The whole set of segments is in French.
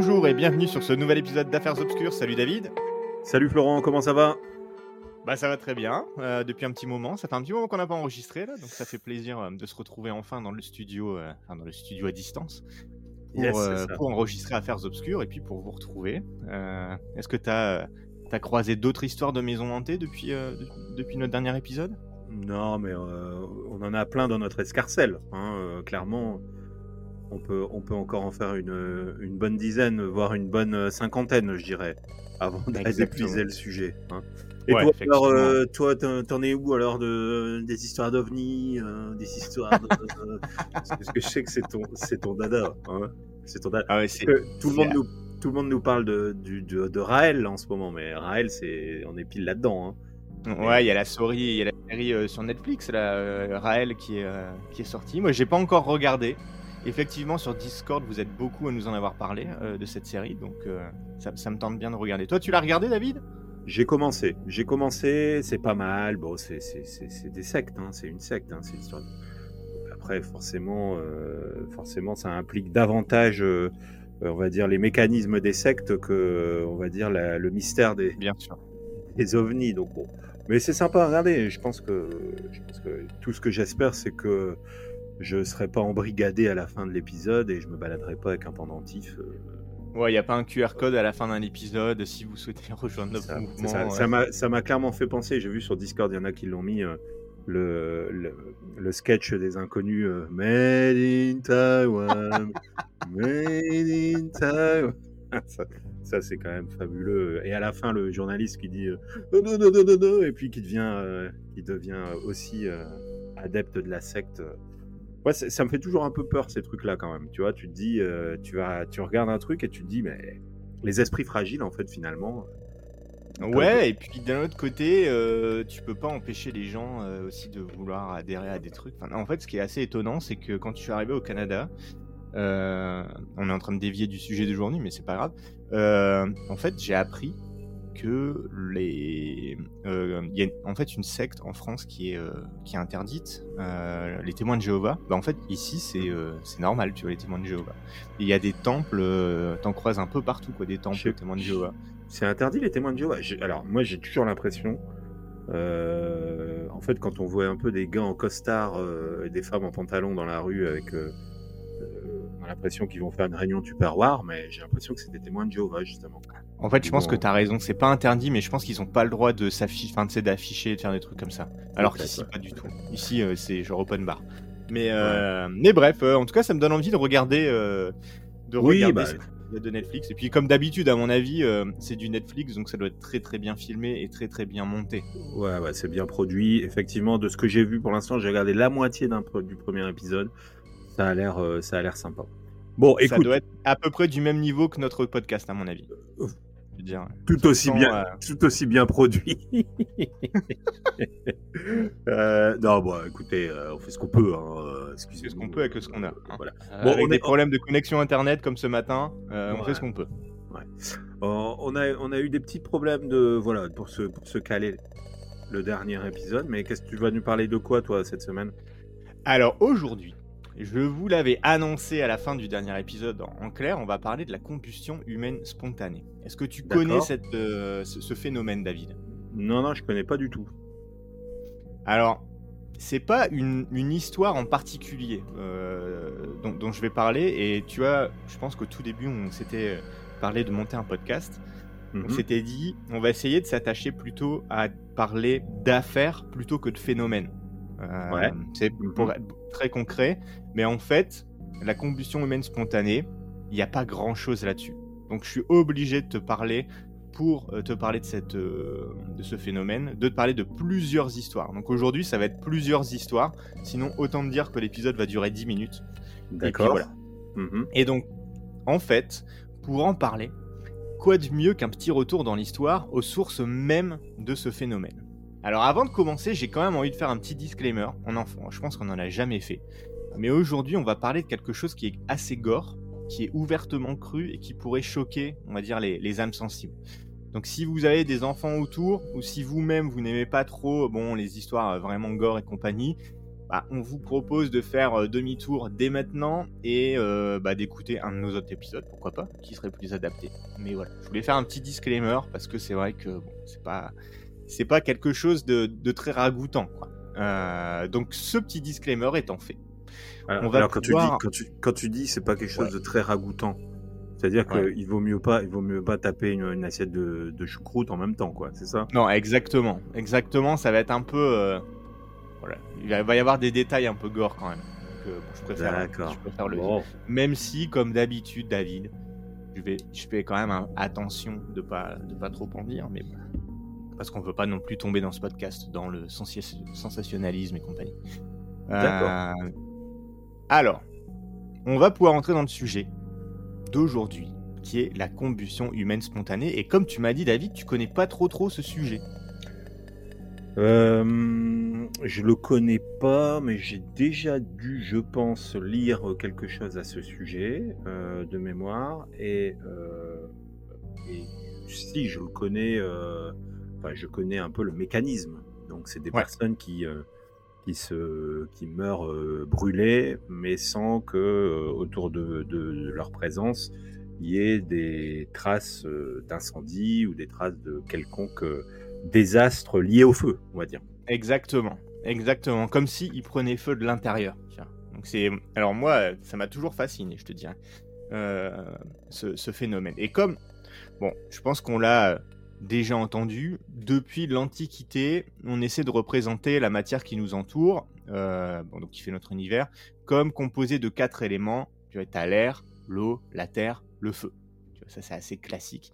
Bonjour et bienvenue sur ce nouvel épisode d'Affaires Obscures. Salut David. Salut Florent, comment ça va? Bah ça va très bien. euh, depuis un petit moment, ça fait un petit moment qu'on n'a pas enregistré là, donc ça fait plaisir euh, de se retrouver enfin dans le studio, euh, enfin, dans le studio à distance pour, Yes, enregistrer Affaires Obscures et puis pour vous retrouver. Est-ce que tu as, croisé d'autres histoires de maisons hantées depuis, de- depuis notre dernier épisode? Non, mais on en a plein dans notre escarcelle. hein, clairement, on peut, on peut encore en faire une, une bonne dizaine, voire une bonne cinquantaine, je dirais, avant d'épuiser le sujet. hein. Et Ouais, toi, alors, euh, toi, t'en es où alors de, des histoires d'ovnis, euh, des histoires de... Parce que je sais que c'est ton, c'est ton dada. hein, c'est ton dada. Ah ouais, tout le monde nous tout le monde nous parle de, du- de, de Raël en ce moment, mais Raël, c'est on est pile là-dedans. hein. Ouais, il y a la série, il y a la série euh, sur Netflix, là, euh, Raël, qui est, euh, qui est sortie. Moi, j'ai pas encore regardé. Effectivement, sur Discord, vous êtes beaucoup à nous en avoir parlé euh, de cette série, donc euh, ça, ça me tente bien de regarder. Toi, tu l'as regardé, David? J'ai commencé, j'ai commencé, c'est pas mal. Bon, c'est c'est- c'est- c'est des sectes, hein, c'est une secte, hein, c'est l'histoire. de- Après, forcément, euh, forcément, ça implique davantage, on va dire, les mécanismes des sectes que, on va dire, la- le mystère des, Bien sûr. des ovnis. Donc bon. Mais c'est sympa à regarder. Je pense que, je pense que tout ce que j'espère, c'est que je serai pas embrigadé à la fin de l'épisode et je me baladerai pas avec un pendentif. euh, Ouais, il n'y a pas un QR code à la fin d'un épisode si vous souhaitez rejoindre notre Ça- mouvement. ça- m'a clairement fait penser. J'ai vu sur Discord, il y en a qui l'ont mis. euh, le, le, le sketch des inconnus euh, Made in Taiwan, Made in Taiwan. ça, ça, c'est quand même fabuleux. Et à la fin, le journaliste qui dit euh, non, non, non, non, non, et puis qui devient, qui devient aussi adepte de la secte. Ouais, ça me fait toujours un peu peur ces trucs-là quand même. Tu vois, tu te dis, euh, tu vas, tu regardes un truc et tu te dis, mais les esprits fragiles, en fait, finalement. Ouais, et puis d'un autre côté, euh, tu peux pas empêcher les gens euh, aussi de vouloir adhérer à des trucs. Enfin, en fait, ce qui est assez étonnant, c'est que quand je suis arrivé au Canada, euh, on est en train de dévier du sujet d'aujourd'hui, mais c'est pas grave. euh, en fait, j'ai appris que les, euh, il y a en fait une secte en France qui est euh, qui est interdite, euh, les témoins de Jéhovah. Bah, en fait, ici, c'est euh, c'est normal, tu vois, les témoins de Jéhovah. Il y a des temples, euh, t'en croises un peu partout, quoi, des temples Je- témoins de Jéhovah. C'est interdit les témoins de Jéhovah. Alors moi j'ai toujours l'impression, euh, en fait quand on voit un peu des gars en costard euh, et des femmes en pantalon dans la rue avec, euh, euh, on a l'impression qu'ils vont faire une réunion tupperware, mais j'ai l'impression que c'est des témoins de Jéhovah justement. En fait, je pense Bon. que t'as raison. C'est pas interdit, mais je pense qu'ils ont pas le droit de s'afficher, enfin, d'afficher, de faire des trucs comme ça. Alors qu'ici, ouais. pas du tout. Ici, euh, c'est genre open bar. Mais, euh, mais bref, euh, en tout cas, ça me donne envie de regarder, de Oui, regarder bah. de Netflix. Et puis, comme d'habitude, à mon avis, c'est du Netflix, donc ça doit être très très bien filmé et très très bien monté. Ouais, ouais, c'est bien produit. Effectivement, de ce que j'ai vu pour l'instant, j'ai regardé la moitié d'un du premier épisode. Ça a l'air, ça a l'air sympa. Bon, ça écoute, doit être à peu près du même niveau que notre podcast, à mon avis. Dire. tout aussi bien, euh, tout aussi bien produit. Euh, non, bon, écoutez, euh, on fait ce qu'on peut. Hein, ce qu'on peut avec ce qu'on a. hein. Voilà. Euh, Bon, avec on des est- problèmes de connexion internet comme ce matin, euh, on fait ce qu'on peut. Euh, on, a, on a eu des petits problèmes de voilà pour se, pour se caler le dernier épisode, mais qu'est-ce que tu vas nous parler de quoi toi cette semaine? Alors aujourd'hui, je vous l'avais annoncé à la fin du dernier épisode en, clair, on va parler de la combustion humaine spontanée. Est-ce que tu connais cette, euh, ce, ce phénomène, David? Non, non, je connais pas du tout. Alors, c'est pas une, une histoire en particulier euh, dont, dont je vais parler, et tu vois, je pense qu'au tout début, on s'était parlé de monter un podcast. On Mhm. s'était dit, on va essayer de s'attacher plutôt à parler d'affaires plutôt que de phénomènes. Euh, Ouais. C'est Mhm. pour être très concret, mais en fait, la combustion humaine spontanée, il n'y a pas grand chose là-dessus. Donc je suis obligé de te parler, pour euh, te parler de, cette, euh, de ce phénomène, de te parler de plusieurs histoires. Donc aujourd'hui, ça va être plusieurs histoires, sinon autant te dire que l'épisode va durer 10 minutes. D'accord. voilà. Mhm. Et donc, en fait, pour en parler, quoi de mieux qu'un petit retour dans l'histoire aux sources mêmes de ce phénomène? Alors avant de commencer, j'ai quand même envie de faire un petit disclaimer. On en, je pense qu'on n'en a jamais fait. Mais aujourd'hui, on va parler de quelque chose qui est assez gore, qui est ouvertement cru et qui pourrait choquer, on va dire, les, âmes sensibles. Donc si vous avez des enfants autour, ou si vous-même vous n'aimez pas trop bon, les histoires euh, vraiment gore et compagnie, bah, on vous propose de faire euh, demi-tour dès maintenant et euh, bah, d'écouter un de nos autres épisodes, pourquoi pas, qui serait plus adapté. Mais voilà, je voulais faire un petit disclaimer parce que c'est vrai que bon, c'est pas c'est pas quelque chose de, de très ragoûtant. Quoi. Euh, donc ce petit disclaimer étant fait, Alors, On va alors, quand, tu dis, quand, tu, quand tu dis c'est pas quelque chose Ouais. de très ragoûtant, c'est-à-dire Ouais. qu'il vaut mieux pas, il vaut mieux pas taper une, une assiette de, de choucroute en même temps, quoi. C'est ça? Non exactement, exactement, ça va être un peu euh, voilà, il va y avoir des détails un peu gore quand même. Donc, euh, bon, je préfère, D'accord. je préfère le dire. Bon. Même si, comme d'habitude, David, je, vais, je fais quand même un- attention de pas, de pas trop en dire, mais bon. Parce qu'on veut pas non plus tomber dans ce podcast dans le sensationnalisme et compagnie. D'accord. Euh, alors, on va pouvoir entrer dans le sujet d'aujourd'hui, qui est la combustion humaine spontanée. Et comme tu m'as dit, David, tu connais pas trop trop ce sujet. Euh, je le connais pas, mais j'ai déjà dû, je pense, lire quelque chose à ce sujet euh, de mémoire. Et, euh, et si je le connais, enfin, je connais un peu le mécanisme. Donc, c'est des Ouais. personnes qui euh, qui se qui meurent euh, brûlées, mais sans que euh, autour de, de- de leur présence il y ait des traces d'incendie ou des traces de quelconque désastre lié au feu, on va dire. Exactement, exactement. Comme si il prenait feu de l'intérieur. Donc c'est, alors moi, ça m'a toujours fasciné, je te dirais, euh, ce, ce phénomène. Et comme, bon, je pense qu'on l'a déjà entendu depuis l'Antiquité, on essaie de représenter la matière qui nous entoure, euh, donc qui fait notre univers, comme composé de quatre éléments. Tu vois, t'as l'air, l'eau, la terre, le feu. Tu vois, ça c'est assez classique.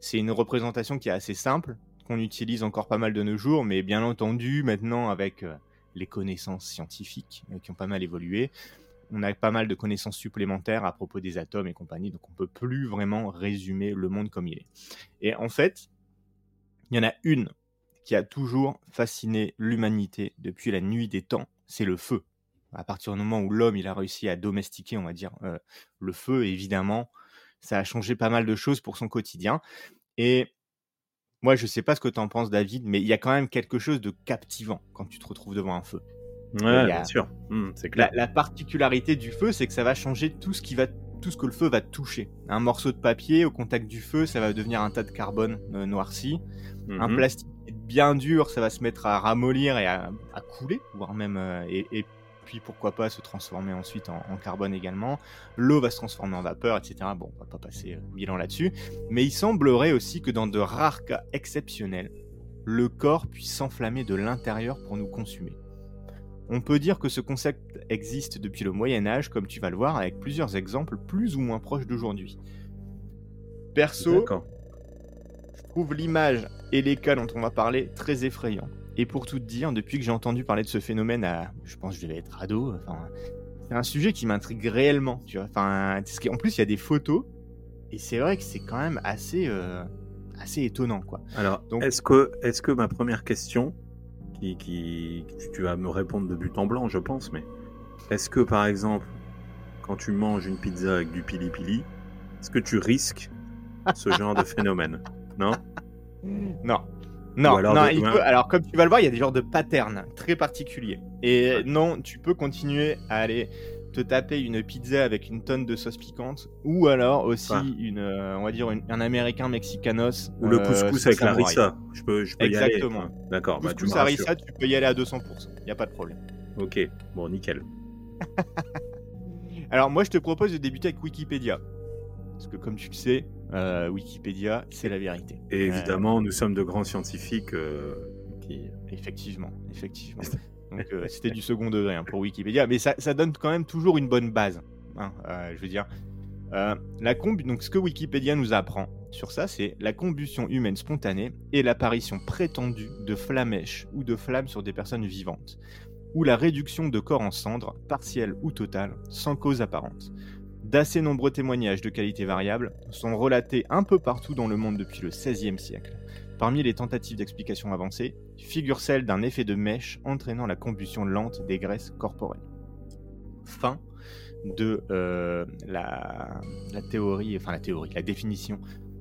C'est une représentation qui est assez simple, qu'on utilise encore pas mal de nos jours, mais bien entendu, maintenant, avec euh, les connaissances scientifiques euh, qui ont pas mal évolué, on a pas mal de connaissances supplémentaires à propos des atomes et compagnie, donc on peut plus vraiment résumer le monde comme il est. Et en fait, il y en a une qui a toujours fasciné l'humanité depuis la nuit des temps, c'est le feu. À partir du moment où l'homme il a réussi à domestiquer, on va dire, euh, le feu, évidemment, ça a changé pas mal de choses pour son quotidien. Et moi, je sais pas ce que tu en penses, David, mais il y a quand même quelque chose de captivant quand tu te retrouves devant un feu. Ouais, a- bien sûr, La, clair. la particularité du feu, c'est que ça va changer tout ce qui va, tout ce que le feu va toucher. Un morceau de papier au contact du feu, ça va devenir un tas de carbone euh, noirci. Un Mhm. plastique bien dur, ça va se mettre à ramollir et à, à couler, voire même euh, et, et puis pourquoi pas se transformer ensuite en, en carbone également. L'eau va se transformer en vapeur, etc. Bon, on va pas passer euh, mille ans là-dessus, mais il semblerait aussi que dans de rares cas exceptionnels, le corps puisse s'enflammer de l'intérieur pour nous consumer. On peut dire que ce concept existe depuis le Moyen Âge, comme tu vas le voir, avec plusieurs exemples plus ou moins proches d'aujourd'hui. Perso, je trouve l'image et les cas dont on va parler très effrayants. Et pour tout te dire, depuis que j'ai entendu parler de ce phénomène à, je pense que je devais être ado, enfin, c'est un sujet qui m'intrigue réellement, tu vois. Enfin, qu'en plus il y a des photos et c'est vrai que c'est quand même assez, euh, assez étonnant, quoi. Alors, Donc- est-ce que, est-ce que ma première question, qui, qui, tu- tu vas me répondre de but en blanc, je pense, mais est-ce que par exemple, quand tu manges une pizza avec du pili pili, est-ce que tu risques ce genre de phénomène? Non? Non. Non, alors non, il alors comme tu vas le voir, il y a des genres de patterns très particuliers. Et non, tu peux continuer à aller te taper une pizza avec une tonne de sauce piquante, ou alors aussi Ouais. une, euh, on va dire une- un américain mexicanos. Ou le euh, couscous avec la samouraï. rissa Je peux, je peux y aller. D'accord, bah, Couscous me à rassures. rissa, tu peux y aller à 200%, il n'y a pas de problème. Ok, bon, nickel. Alors moi, je te propose de débuter avec Wikipédia. Parce que comme tu le sais, euh, Wikipédia, c'est la vérité. Et Euh, évidemment, nous sommes de grands scientifiques euh, qui... Effectivement, effectivement. Donc euh, c'était du second degré hein, pour Wikipédia, mais ça, ça donne quand même toujours une bonne base. hein, euh, je veux dire, Euh, la donc ce que Wikipédia nous apprend sur ça, c'est la combustion humaine spontanée et l'apparition prétendue de flamèches ou de flammes sur des personnes vivantes, ou la réduction de corps en cendres, partielle ou totale, sans cause apparente. D'assez nombreux témoignages de qualité variable sont relatés un peu partout dans le monde depuis le XVIe siècle. Parmi les tentatives d'explication avancées, figure celle d'un effet de mèche entraînant la combustion lente des graisses corporelles. Fin de euh, la, la théorie, enfin la théorie, la définition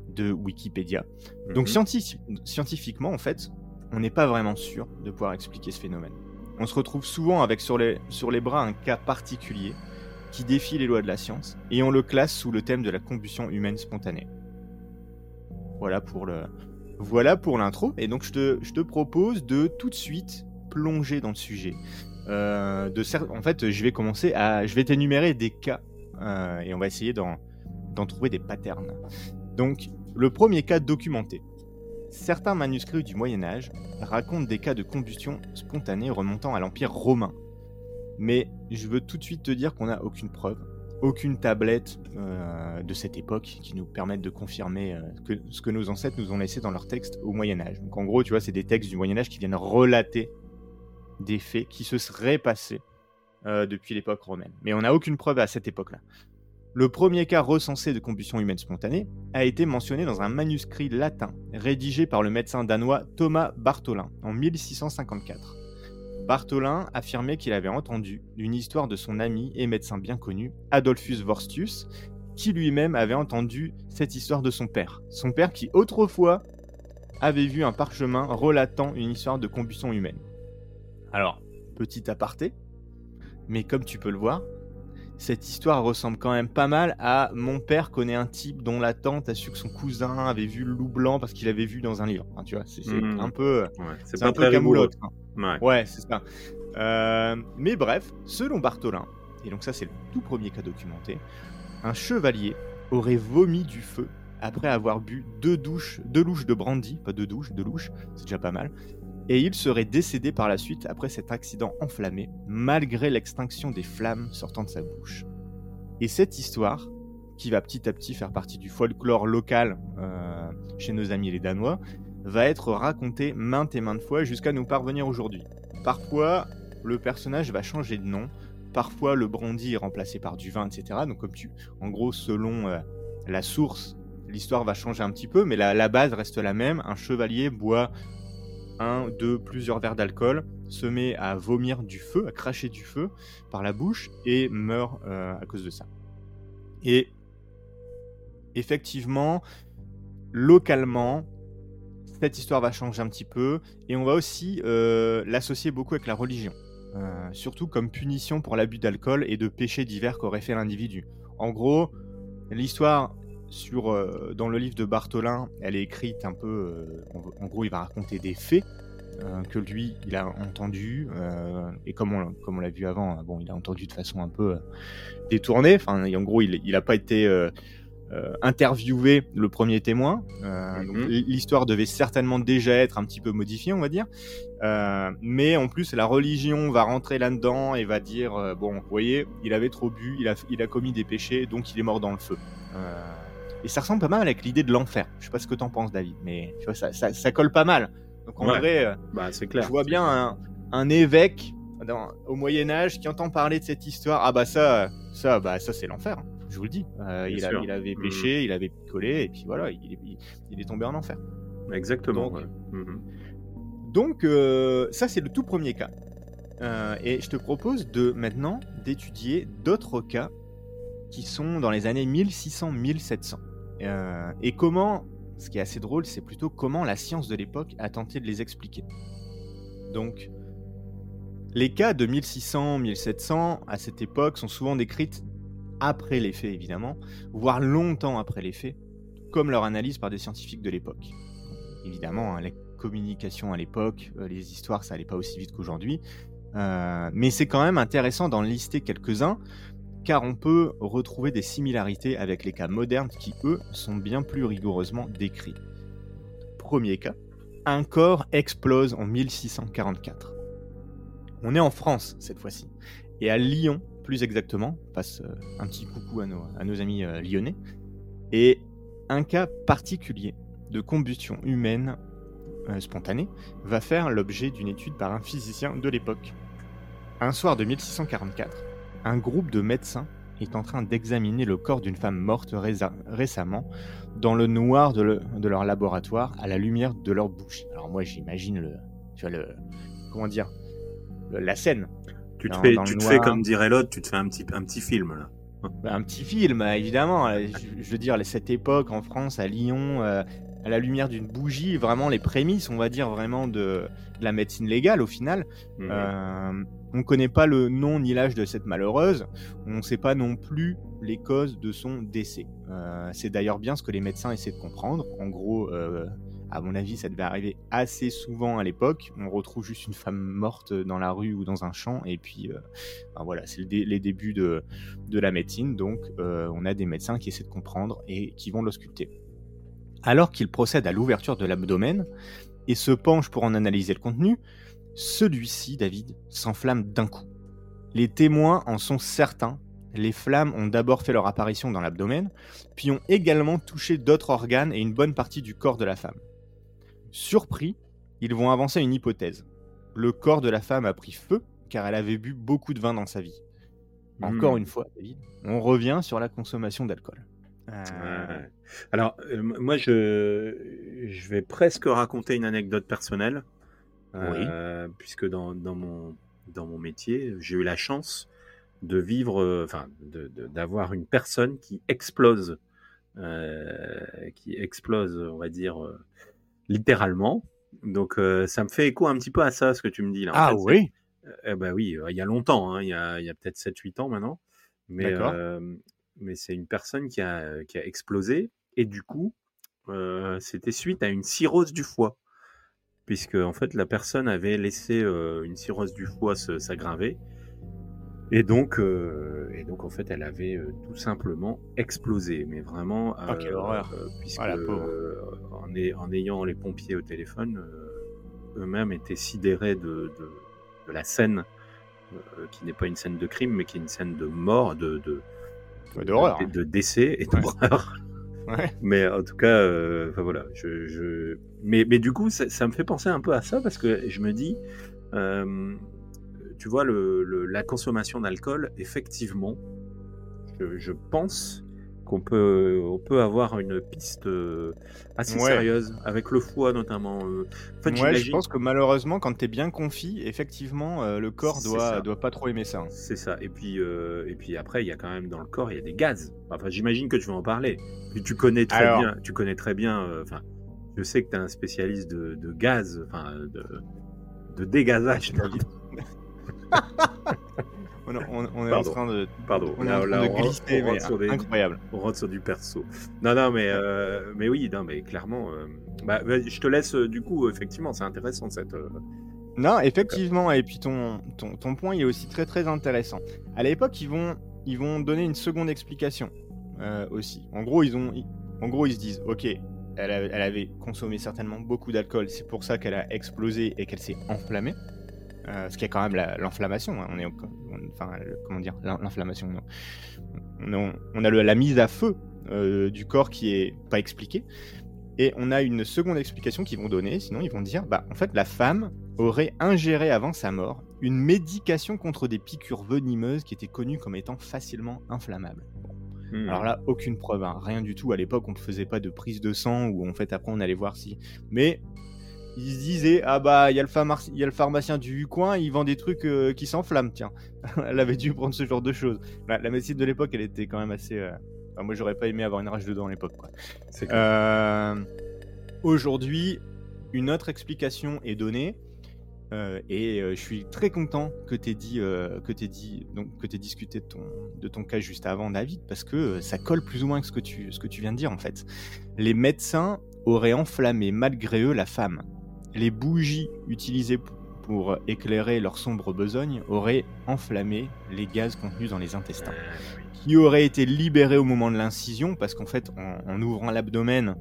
de Wikipédia. Donc Mhm. scientifi- scientifiquement, en fait, on n'est pas vraiment sûr de pouvoir expliquer ce phénomène. on se retrouve souvent avec sur les, sur les bras un cas particulier qui défie les lois de la science, et on le classe sous le thème de la combustion humaine spontanée. Voilà pour le, voilà pour l'intro, et donc je te, propose de tout de suite plonger dans le sujet. Euh, en fait, je vais commencer à, je vais t'énumérer des cas, euh, et on va essayer d'en, d'en trouver des patterns. Donc, le premier cas documenté. Certains manuscrits du Moyen Âge racontent des cas de combustion spontanée remontant à l'Empire romain. Mais je veux tout de suite te dire qu'on n'a aucune preuve, aucune tablette euh, de cette époque qui nous permette de confirmer euh, ce que nos ancêtres nous ont laissé dans leurs textes au Moyen Âge. Donc en gros, tu vois, c'est des textes du Moyen Âge qui viennent relater des faits qui se seraient passés euh, depuis l'époque romaine. Mais on n'a aucune preuve à cette époque-là. Le premier cas recensé de combustion humaine spontanée a été mentionné dans un manuscrit latin rédigé par le médecin danois Thomas Bartholin en 1654. Bartholin affirmait qu'il avait entendu une histoire de son ami et médecin bien connu, Adolphus Vorstius, qui lui-même avait entendu cette histoire de son père. Son père qui autrefois avait vu un parchemin relatant une histoire de combustion humaine. Alors, petit aparté, mais comme tu peux le voir, cette histoire ressemble quand même pas mal à mon père connaît un type dont la tante a su que son cousin avait vu le loup blanc parce qu'il avait vu dans un livre. tu vois, c'est mmh. un peu, c'est un peu. Ouais, c'est ça. Euh, mais bref, selon Bartholin, et donc ça c'est le tout premier cas documenté, un chevalier aurait vomi du feu après avoir bu deux douches, deux louches de brandy, pas deux douches, deux louches, c'est déjà pas mal, et il serait décédé par la suite après cet accident enflammé, malgré l'extinction des flammes sortant de sa bouche. Et cette histoire, qui va petit à petit faire partie du folklore local euh, chez nos amis les Danois, va être racontée maintes et maintes fois jusqu'à nous parvenir aujourd'hui. Parfois, le personnage va changer de nom, parfois le brandy est remplacé par du vin, etc. Donc comme tu, en gros, selon euh, la source, l'histoire va changer un petit peu, mais la, la, base reste la même. Un chevalier boit un, deux, plusieurs verres d'alcool, se met à vomir du feu, à cracher du feu par la bouche et meurt euh, à cause de ça. Et effectivement, localement, cette histoire va changer un petit peu et on va aussi euh, l'associer beaucoup avec la religion. Euh, surtout comme punition pour l'abus d'alcool et de péchés divers qu'aurait fait l'individu. En gros, l'histoire sur, euh, dans le livre de Bartholin, elle est écrite un peu. En, gros, il va raconter des faits que lui, il a entendus. et comme on, comme on l'a vu avant, bon, il a entendu de façon un peu détournée. Enfin, en gros, il n'a pas été interviewé le premier témoin. Mhm. L'histoire devait certainement déjà être un petit peu modifiée, on va dire. mais en plus, la religion va rentrer là-dedans et va dire bon, vous voyez, il avait trop bu, il a, il a commis des péchés, donc il est mort dans le feu. Et ça ressemble pas mal avec l'idée de l'enfer. Je sais pas ce que t'en penses, David, mais tu vois, ça, ça, colle pas mal. Donc en vrai, euh, bah, c'est clair. Je vois bien un, un évêque au Moyen Âge qui entend parler de cette histoire. Ah bah ça, ça, bah ça c'est l'enfer. Je vous le dis. Euh, il, il, avait mmh. péché, il avait picolé, et puis voilà, il, il, est tombé en enfer. Exactement. Donc, mmh. donc euh, ça c'est le tout premier cas. et je te propose de maintenant d'étudier d'autres cas qui sont dans les années 1600-1700. Euh, et comment, ce qui est assez drôle, c'est plutôt comment la science de l'époque a tenté de les expliquer. Donc, les cas de 1600-1700 à cette époque sont souvent décrits après les faits, évidemment, voire longtemps après les faits, comme leur analyse par des scientifiques de l'époque. Évidemment, hein, la communication à l'époque, euh, les histoires, ça allait pas aussi vite qu'aujourd'hui. Euh, mais c'est quand même intéressant d'en lister quelques-uns car on peut retrouver des similarités avec les cas modernes qui, eux, sont bien plus rigoureusement décrits. Premier cas, un corps explose en 1644. On est en France cette fois-ci, et à Lyon plus exactement, passe euh, un petit coucou à nos, amis euh, lyonnais, et un cas particulier de combustion humaine euh, spontanée va faire l'objet d'une étude par un physicien de l'époque. Un soir de 1644, un groupe de médecins est en train d'examiner le corps d'une femme morte récemment dans le noir de, leur laboratoire à la lumière de leur bouche. Alors moi j'imagine le, vois le, comment dire, la scène. Tu te, fais, tu te fais, comme dirait l'autre, tu te fais un petit, un petit film là. Bah, un petit film, évidemment. Je, veux dire, cette époque en France, à Lyon, euh, à la lumière d'une bougie, vraiment les prémices, on va dire, vraiment de, de la médecine légale au final. Euh, on ne connaît pas le nom ni l'âge de cette malheureuse. On ne sait pas non plus les causes de son décès. Euh, c'est d'ailleurs bien ce que les médecins essaient de comprendre. En gros, euh, à mon avis, ça devait arriver assez souvent à l'époque. On retrouve juste une femme morte dans la rue ou dans un champ, et puis, euh, ben voilà, c'est les débuts de, de la médecine. Donc, euh, on a des médecins qui essaient de comprendre et qui vont l'ausculter. Alors qu'il procède à l'ouverture de l'abdomen et se penche pour en analyser le contenu, celui-ci, David, s'enflamme d'un coup. Les témoins en sont certains. Les flammes ont d'abord fait leur apparition dans l'abdomen, puis ont également touché d'autres organes et une bonne partie du corps de la femme. Surpris, ils vont avancer une hypothèse. Le corps de la femme a pris feu car elle avait bu beaucoup de vin dans sa vie. Encore Hmm. une fois, David, on revient sur la consommation d'alcool. Euh. Alors, euh, moi, je, je vais presque raconter une anecdote personnelle. euh, Puisque dans, dans, mon, dans mon métier, j'ai eu la chance de vivre, enfin, d'avoir une personne qui explose, qui explose, on va dire, littéralement. Donc, euh, ça me fait écho un petit peu à ça, ce que tu me dis là. En Ah fait, oui eh ben oui, euh, il y a longtemps, hein, il y a, peut-être 7-8 ans maintenant. Mais, euh, mais c'est une personne qui a, qui a explosé. Et du coup, euh, c'était suite à une cirrhose du foie. Puisque en fait, la personne avait laissé euh, une cirrhose du foie s'aggraver. Et donc, euh, et donc, en fait, elle avait euh, tout simplement explosé. Mais vraiment. Oh, quelle horreur. euh, puisque, Ah, la euh, en, ay- en ayant les pompiers au téléphone, euh, eux-mêmes étaient sidérés de, de, de la scène, euh, qui n'est pas une scène de crime, mais qui est une scène de mort, de, de, Ouais, de, hein. de décès et d'horreur. Ouais. Mais en tout cas, euh, enfin voilà, je, je... Mais, mais du coup, ça, ça me fait penser un peu à ça parce que je me dis, euh, tu vois, le, le- la consommation d'alcool, effectivement, je, je pense qu'on peut, on peut avoir une piste euh, assez Ouais. sérieuse avec le foie notamment. euh. En fait, Ouais, je pense que malheureusement, quand t'es bien confit, effectivement, euh, le corps doit, doit pas trop aimer ça. hein. C'est ça. Et puis, euh, et puis après, il y a quand même dans le corps, il y a des gaz. Enfin, j'imagine que tu vas en parler. Puis tu connais très Alors. bien. Tu connais très bien. euh, Enfin, je sais que tu es un spécialiste de, de gaz, enfin de, de dégazage. On, on- on est Pardon. en train de, Pardon. on est Là- en train là, de rentre- glisser, on mais sur des- incroyable. On rentre sur du perso. Non, non, mais euh, mais oui, non, mais clairement. euh, bah, bah, je te laisse. euh, du coup, effectivement, c'est intéressant cette. euh, Non, effectivement, et puis ton, ton, ton point, il est aussi très très intéressant. À l'époque, ils vont, ils vont donner une seconde explication euh, aussi. En gros, ils ont, ils- en gros, ils se disent, ok, elle, a- elle avait consommé certainement beaucoup d'alcool, c'est pour ça qu'elle a explosé et qu'elle s'est enflammée. Euh, ce qui est quand même la- l'inflammation. hein. On est, on- enfin, le- comment dire, l'in- l'inflammation. non. On, a- on a le- la mise à feu euh, du corps qui est pas expliquée. Et on a une seconde explication qu'ils vont donner, sinon ils vont dire, bah en fait la femme aurait ingéré avant sa mort une médication contre des piqûres venimeuses qui étaient connues comme étant facilement inflammables. hmm. Alors là, aucune preuve, hein, rien du tout. À l'époque, on ne faisait pas de prise de sang ou en fait après on allait voir si. Mais ils se disaient ah bah il y, a le pharmac- il y a le pharmacien du coin, il vend des trucs euh, qui s'enflamment. Tiens, elle avait dû prendre ce genre de choses. La, la médecine de l'époque, elle était quand même assez. euh, enfin, moi, j'aurais pas aimé avoir une rage dedans à l'époque. Euh, Aujourd'hui, une autre explication est donnée. euh, et je suis très content que tu aies dit, que t'aies dit, donc que t'aies discuté de ton, de ton cas juste avant, David, parce que ça colle plus ou moins avec ce que tu, ce que tu viens de dire en fait. Les médecins auraient enflammé malgré eux la femme. Les bougies utilisées pour éclairer leur sombre besogne auraient enflammé les gaz contenus dans les intestins Euh, oui. qui auraient été libérés au moment de l'incision, parce qu'en fait, en, en ouvrant l'abdomen,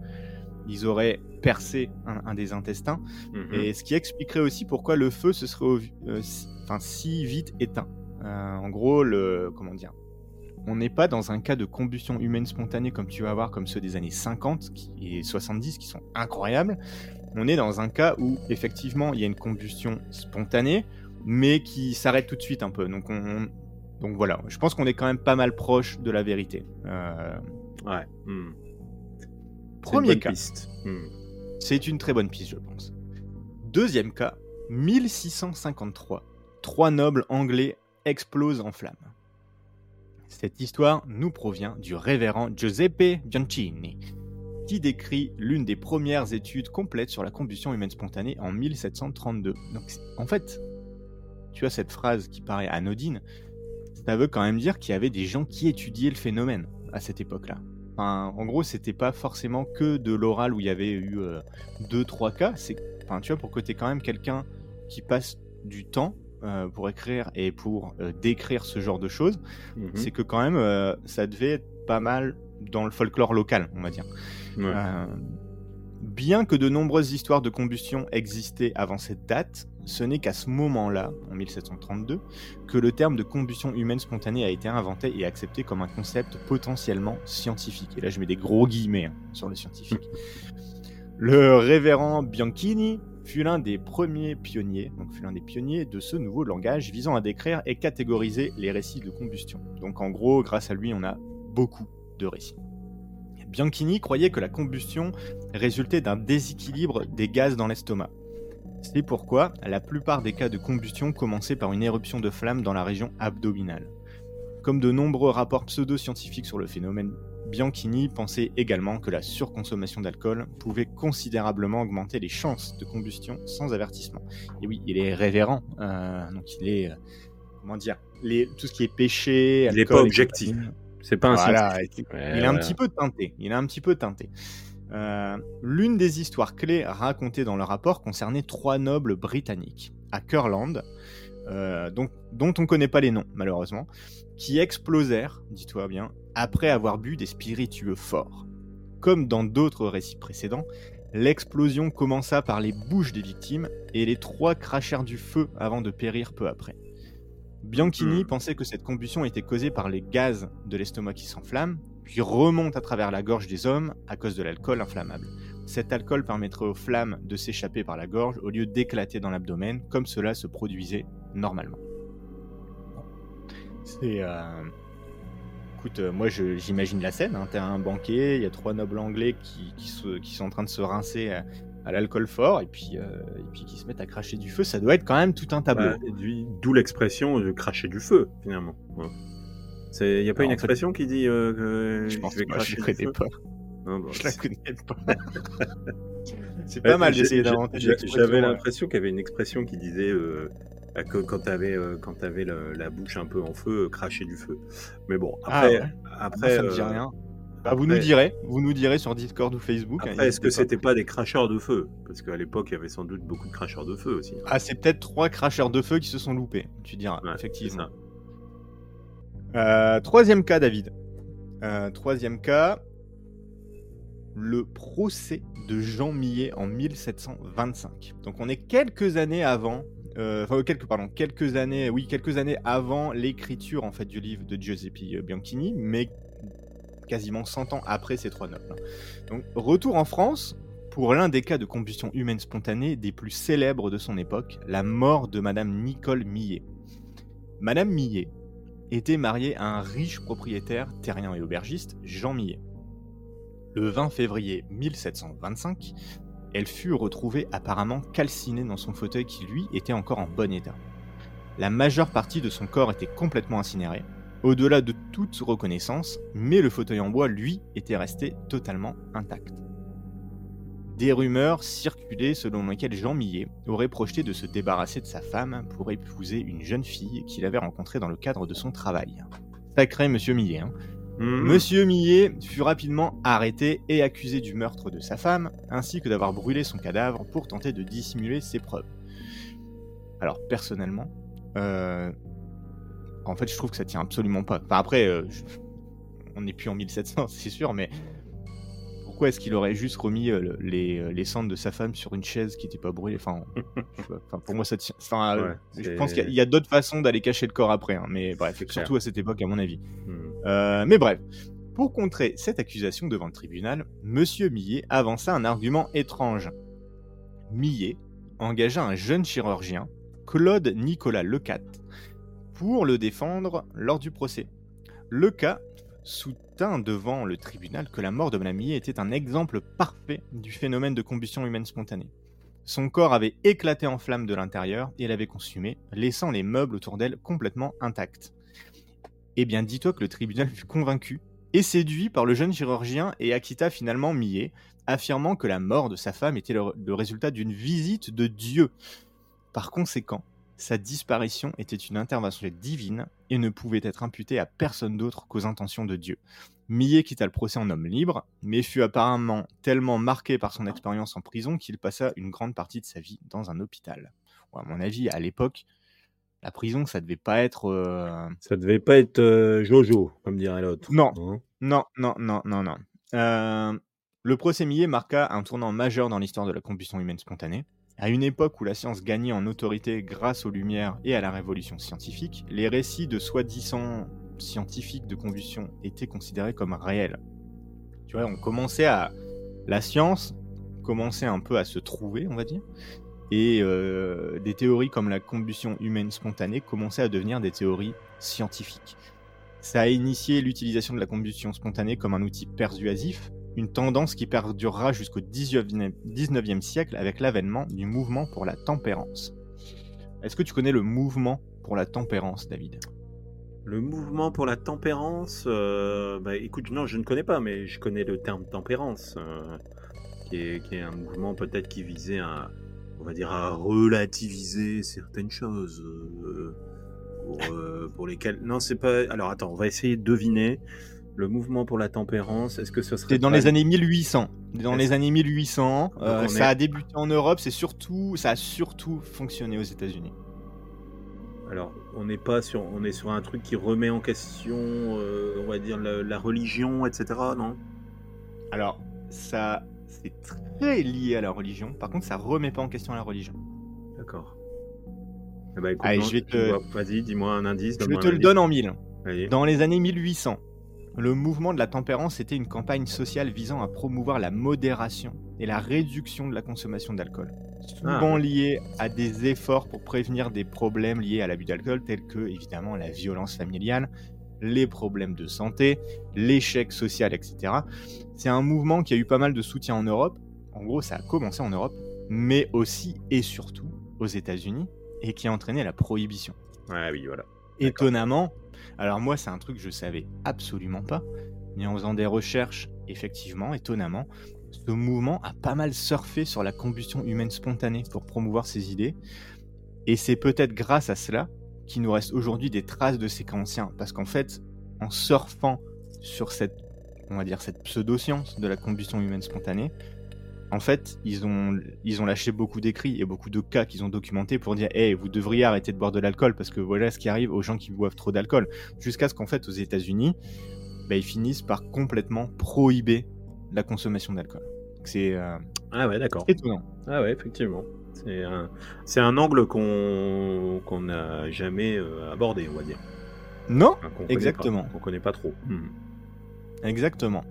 ils auraient percé un, un des intestins, Mhm. et ce qui expliquerait aussi pourquoi le feu se serait euh, si, enfin, si vite éteint. Euh, en gros, le comment dire, on n'est pas dans un cas de combustion humaine spontanée comme tu vas voir, comme ceux des années 50 qui- et 70 qui sont incroyables. On est dans un cas où effectivement il y a une combustion spontanée, mais qui s'arrête tout de suite un peu. Donc on, donc voilà, je pense qu'on est quand même pas mal proche de la vérité. Euh, Ouais. hmm. Premier cas, piste. Hmm. c'est une très bonne piste, je pense. Deuxième cas, 1653. Trois nobles anglais explosent en flammes. Cette histoire nous provient du révérend Giuseppe Bianchini. Qui décrit l'une des premières études complètes sur la combustion humaine spontanée en 1732. Donc en fait, tu as cette phrase qui paraît anodine, ça veut quand même dire qu'il y avait des gens qui étudiaient le phénomène à cette époque-là. Enfin, en gros, c'était pas forcément que de l'oral où il y avait eu 2-3 euh, cas. C'est, enfin, tu vois, pour que tu quand même quelqu'un qui passe du temps euh, pour écrire et pour euh, décrire ce genre de choses, mhm. c'est que quand même, ça devait être pas mal dans le folklore local, on va dire. Bien que de nombreuses histoires de combustion existaient avant cette date, ce n'est qu'à ce moment-là, en 1732, que le terme de combustion humaine spontanée a été inventé et accepté comme un concept potentiellement scientifique. Et là, je mets des gros guillemets hein, sur le scientifique. le révérend Bianchini fut l'un des premiers pionniers, donc fut l'un des pionniers de ce nouveau langage visant à décrire et catégoriser les récits de combustion. Donc en gros, grâce à lui, on a beaucoup de récits. Bianchini croyait que la combustion résultait d'un déséquilibre des gaz dans l'estomac. C'est pourquoi la plupart des cas de combustion commençaient par une éruption de flamme dans la région abdominale. Comme de nombreux rapports pseudo-scientifiques sur le phénomène, Bianchini pensait également que la surconsommation d'alcool pouvait considérablement augmenter les chances de combustion sans avertissement. Et oui, il est révérend, euh, donc il est, euh, comment dire, les, tout ce qui est péché, il n'est pas objectif. C'est pas un voilà, il, est un petit peu teinté. Il est un petit peu teinté. Euh, l'une des histoires clés racontées dans le rapport concernait trois nobles britanniques à Curland, euh, dont, on ne connaît pas les noms malheureusement, qui explosèrent, dis-toi bien, après avoir bu des spiritueux forts. Comme dans d'autres récits précédents, l'explosion commença par les bouches des victimes et les trois crachèrent du feu avant de périr peu après. Bianchini hmm. pensait que cette combustion était causée par les gaz de l'estomac qui s'enflamment, puis remonte à travers la gorge des hommes à cause de l'alcool inflammable. Cet alcool permettrait aux flammes de s'échapper par la gorge au lieu d'éclater dans l'abdomen, comme cela se produisait normalement. C'est. Euh, écoute, euh, moi j'imagine la scène. Hein. T'es un banquet, il y a trois nobles anglais qui, qui, sont en train de se rincer à, l'alcool fort et puis, euh, et puis qui se mettent à cracher du feu. Ça doit être quand même tout un tableau. Bah, d'où l'expression de cracher du feu, finalement. Il n'y a pas une expression qui dit euh, que je, pense vais cracher je connais pas. Non, je la connais pas. c'est pas mal d'essayer d'inventer. J'avais l'impression qu'il y avait une expression qui disait euh, que quand tu avais, euh, quand avais la bouche un peu en feu, cracher du feu. Mais bon, ah après, après ça me dit rien. Bah, vous nous direz, vous nous direz sur Discord ou Facebook. Hein, est-ce que c'était pas des cracheurs de feu? Parce qu'à l'époque, il y avait sans doute beaucoup de cracheurs de feu aussi. Ah, c'est peut-être trois cracheurs de feu qui se sont loupés. Tu diras, effectivement. Euh, troisième cas, David. Euh, troisième cas, le procès de Jean Millet en 1725. Donc on est quelques années avant, euh, enfin quelques, pardon, quelques années, oui, quelques années avant l'écriture en fait du livre de Giuseppe Bianchini, mais quasiment 100 ans après ces trois nobles. Donc retour en France pour l'un des cas de combustion humaine spontanée des plus célèbres de son époque, la mort de Madame Nicole Millet. Madame Millet était mariée à un riche propriétaire terrien et aubergiste, Jean Millet. Le 20 février 1725, elle fut retrouvée apparemment calcinée dans son fauteuil qui lui était encore en bon état. La majeure partie de son corps était complètement incinérée, au-delà de toute reconnaissance, mais le fauteuil en bois, lui, était resté totalement intact. Des rumeurs circulaient selon lesquelles Jean Millet aurait projeté de se débarrasser de sa femme pour épouser une jeune fille qu'il avait rencontrée dans le cadre de son travail. Sacré Monsieur Millet. Hein. Mhm. Monsieur Millet fut rapidement arrêté et accusé du meurtre de sa femme, ainsi que d'avoir brûlé son cadavre pour tenter de dissimuler ses preuves. Alors personnellement, euh, en fait, je trouve que ça tient absolument pas. Enfin après, euh, on n'est plus en 1700, c'est sûr, mais pourquoi est-ce qu'il aurait juste remis euh, les, euh, les, cendres de sa femme sur une chaise qui n'était pas brûlée? Enfin, pour moi, ça tient. Enfin, je pense qu'il y a, d'autres façons d'aller cacher le corps après, hein, mais bref, surtout à cette époque, à mon avis. Hmm. mais bref, pour contrer cette accusation devant le tribunal, Monsieur Millet avança un argument étrange. Millet engagea un jeune chirurgien, Claude Nicolas Lecat, pour le défendre lors du procès. Lecat soutint devant le tribunal que la mort de Madame Millet était un exemple parfait du phénomène de combustion humaine spontanée. Son corps avait éclaté en flammes de l'intérieur et elle avait consumé, laissant les meubles autour d'elle complètement intacts. Eh bien, dis-toi que le tribunal fut convaincu est séduit par le jeune chirurgien et acquitta finalement Millet, affirmant que la mort de sa femme était le, le résultat d'une visite de Dieu. Par conséquent, sa disparition était une intervention divine et ne pouvait être imputée à personne d'autre qu'aux intentions de Dieu. Millet quitta le procès en homme libre, mais fut apparemment tellement marqué par son expérience en prison qu'il passa une grande partie de sa vie dans un hôpital. Bon, à mon avis, à l'époque, la prison, ça devait pas être. euh, Ça devait pas être euh, Jojo, comme dirait l'autre. Non. Hein Non, non, non, non, non. Euh, le procès Millet marqua un tournant majeur dans l'histoire de la combustion humaine spontanée. À une époque où la science gagnait en autorité grâce aux Lumières et à la révolution scientifique, les récits de soi-disant scientifiques de combustion étaient considérés comme réels. Tu vois, on commençait à. La science commençait un peu à se trouver, on va dire. Et euh, des théories comme la combustion humaine spontanée commençaient à devenir des théories scientifiques. Ça a initié l'utilisation de la combustion spontanée comme un outil persuasif, une tendance qui perdurera jusqu'au 19e siècle avec l'avènement du mouvement pour la tempérance. Est-ce que tu connais le mouvement pour la tempérance, David? Le mouvement pour la tempérance, euh, bah, écoute, non, je ne connais pas, mais je connais le terme tempérance, euh, qui, est, un mouvement peut-être qui visait à, on va dire, à relativiser certaines choses. euh, pour, pour lesquelles. Non, c'est pas. Alors attends, on va essayer de deviner. Le mouvement pour la tempérance, est-ce que ce serait. C'était dans les années 1800. Dans les années 1800, euh, on ça est- a débuté en Europe, c'est surtout, ça a surtout fonctionné aux États-Unis. Alors, on n'est pas sur, on est sur un truc qui remet en question, euh, on va dire la, la religion, etc. Non? Alors, ça, c'est très lié à la religion. Par contre, ça remet pas en question la religion. D'accord. Eh ben, Allez, non, je vais te- Vas-y, dis-moi un indice. Je te le indice. donne en mille. Allez. Dans les années 1800, le mouvement de la tempérance était une campagne sociale visant à promouvoir la modération et la réduction de la consommation d'alcool, souvent Ah. liée à des efforts pour prévenir des problèmes liés à l'abus d'alcool tels que évidemment la violence familiale, les problèmes de santé, l'échec social, etc. C'est un mouvement qui a eu pas mal de soutien en Europe. En gros, ça a commencé en Europe, mais aussi et surtout aux États-Unis et qui a entraîné la prohibition Ouais, oui, voilà. étonnamment, alors moi c'est un truc que je savais absolument pas, mais en faisant des recherches, effectivement, étonnamment, ce mouvement a pas mal surfé sur la combustion humaine spontanée pour promouvoir ses idées, et c'est peut-être grâce à cela qu'il nous reste aujourd'hui des traces de ces anciens, parce qu'en fait, en surfant sur cette, on va dire cette pseudo-science de la combustion humaine spontanée, en fait, ils ont, ils ont lâché beaucoup d'écrits et beaucoup de cas qu'ils ont documentés pour dire Hey, vous devriez arrêter de boire de l'alcool parce que voilà ce qui arrive aux gens qui boivent trop d'alcool. Jusqu'à ce qu'en fait, aux États-Unis, bah, ils finissent par complètement prohiber la consommation d'alcool. C'est euh, Ah ouais, d'accord. étonnant. Ah ouais, effectivement. C'est un, c'est un angle qu'on qu'on n'a jamais euh, abordé, on va dire. Non Enfin, Exactement. pas, Qu'on connaît pas trop. Hmm. Exactement.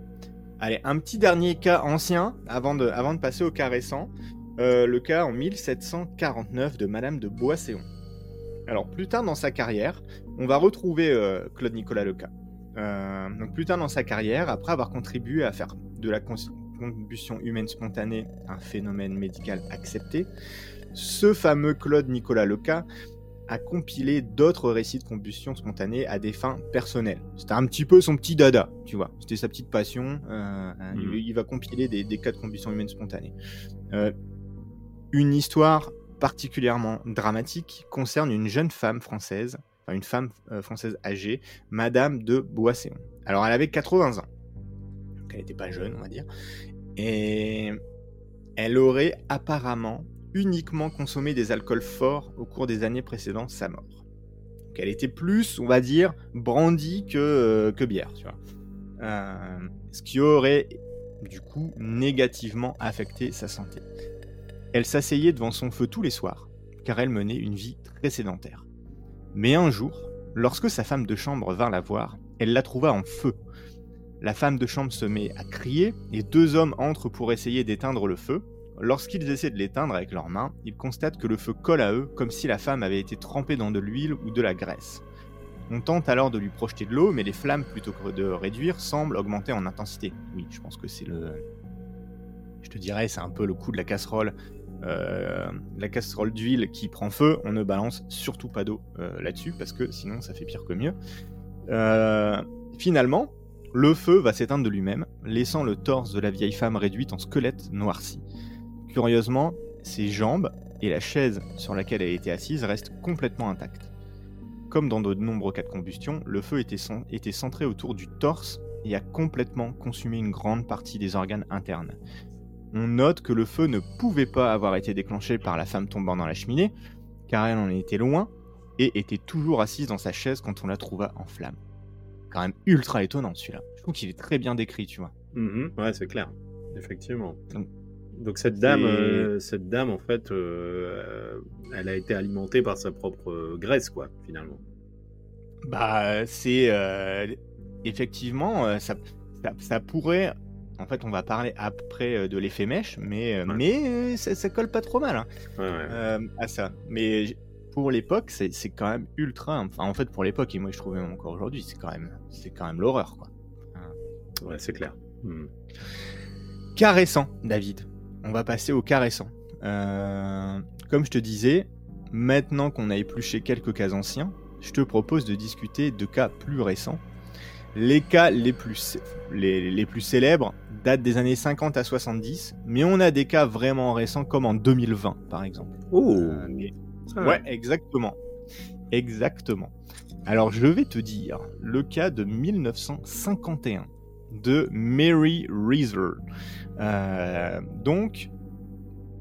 Allez, un petit dernier cas ancien avant de, passer au cas récent. Euh, le cas en 1749 de Madame de Boisséon. Alors, plus tard dans sa carrière, on va retrouver euh, Claude Nicolas Leca. Euh, donc, plus tard dans sa carrière, après avoir contribué à faire de la combustion humaine spontanée un phénomène médical accepté, ce fameux Claude Nicolas Leca a compilé d'autres récits de combustion spontanée à des fins personnelles. C'était un petit peu son petit dada, tu vois. C'était sa petite passion. euh, hein, Mhm. il, il va compiler des, des cas de combustion humaine spontanée. Euh, une histoire particulièrement dramatique concerne une jeune femme française, enfin une femme euh, française âgée, Madame de Boisséon. Alors elle avait 80 ans, donc elle n'était pas jeune, on va dire, et elle aurait apparemment uniquement consommé des alcools forts au cours des années précédant sa mort. Elle était plus, on va dire, brandy que, euh, que bière, tu vois. Euh, ce qui aurait du coup négativement affecté sa santé. Elle s'asseyait devant son feu tous les soirs, car elle menait une vie très sédentaire. Mais un jour, lorsque sa femme de chambre vint la voir, elle la trouva en feu. La femme de chambre se met à crier, et deux hommes entrent pour essayer d'éteindre le feu. Lorsqu'ils essaient de l'éteindre avec leurs mains, ils constatent que le feu colle à eux comme si la femme avait été trempée dans de l'huile ou de la graisse. On tente alors de lui projeter de l'eau, mais les flammes, plutôt que de réduire, semblent augmenter en intensité. Oui, je pense que c'est le... Je te dirais, c'est un peu le coup de la casserole. Euh, la casserole d'huile qui prend feu, on ne balance surtout pas d'eau euh, là-dessus, parce que sinon ça fait pire que mieux. Euh, finalement, Le feu va s'éteindre de lui-même, laissant le torse de la vieille femme réduite en squelette noirci. Curieusement, ses jambes et la chaise sur laquelle elle était assise restent complètement intactes. Comme dans de nombreux cas de combustion, le feu était, cen- était centré autour du torse et a complètement consumé une grande partie des organes internes. On note que le feu ne pouvait pas avoir été déclenché par la femme tombant dans la cheminée, car elle en était loin et était toujours assise dans sa chaise quand on la trouva en flammes. Quand même ultra étonnant celui-là. Je trouve qu'il est très bien décrit, tu vois. Mhm, Ouais, c'est clair. Effectivement. Donc, Donc cette dame, euh, cette dame en fait, euh, elle a été alimentée par sa propre euh, graisse, quoi, finalement. Bah, c'est euh, effectivement, ça, ça, ça pourrait. En fait, on va parler après de l'effet mèche, mais, Ouais. mais ça, ça colle pas trop mal hein, Ouais, ouais. à ça. Mais pour l'époque, c'est quand même ultra. Enfin, en fait, pour l'époque, et moi je trouvais même encore aujourd'hui, c'est quand même, c'est quand même l'horreur, quoi. Ouais, c'est clair. Mhm. Caressant, David. On va passer au caressant. Euh, comme je te disais, maintenant qu'on a épluché quelques cas anciens, je te propose de discuter de cas plus récents. Les cas les plus, les, les plus célèbres datent des années 50 à 70, mais on a des cas vraiment récents comme en 2020 par exemple. Oh. Euh, mais- Ah Ouais, exactement. Exactement. Alors je vais te dire le cas de 1951 de Mary Reeser. Euh, donc,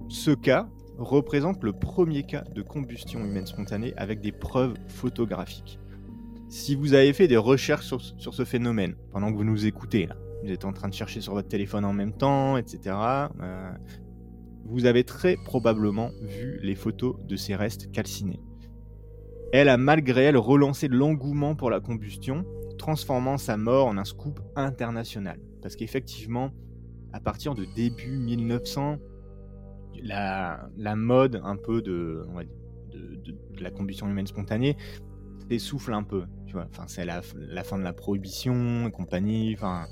ce cas représente le premier cas de combustion humaine spontanée avec des preuves photographiques. Si vous avez fait des recherches sur, sur ce phénomène pendant que vous nous écoutez, vous êtes en train de chercher sur votre téléphone en même temps, etc., euh, vous avez très probablement vu les photos de ces restes calcinés. Elle a malgré elle relancé l'engouement pour la combustion, transformant sa mort en un scoop international. Parce qu'effectivement, à partir de début 1900, la, mode un peu de, la combustion humaine spontanée s'essouffle un peu. Enfin, c'est la, fin de la prohibition et compagnie. Enfin,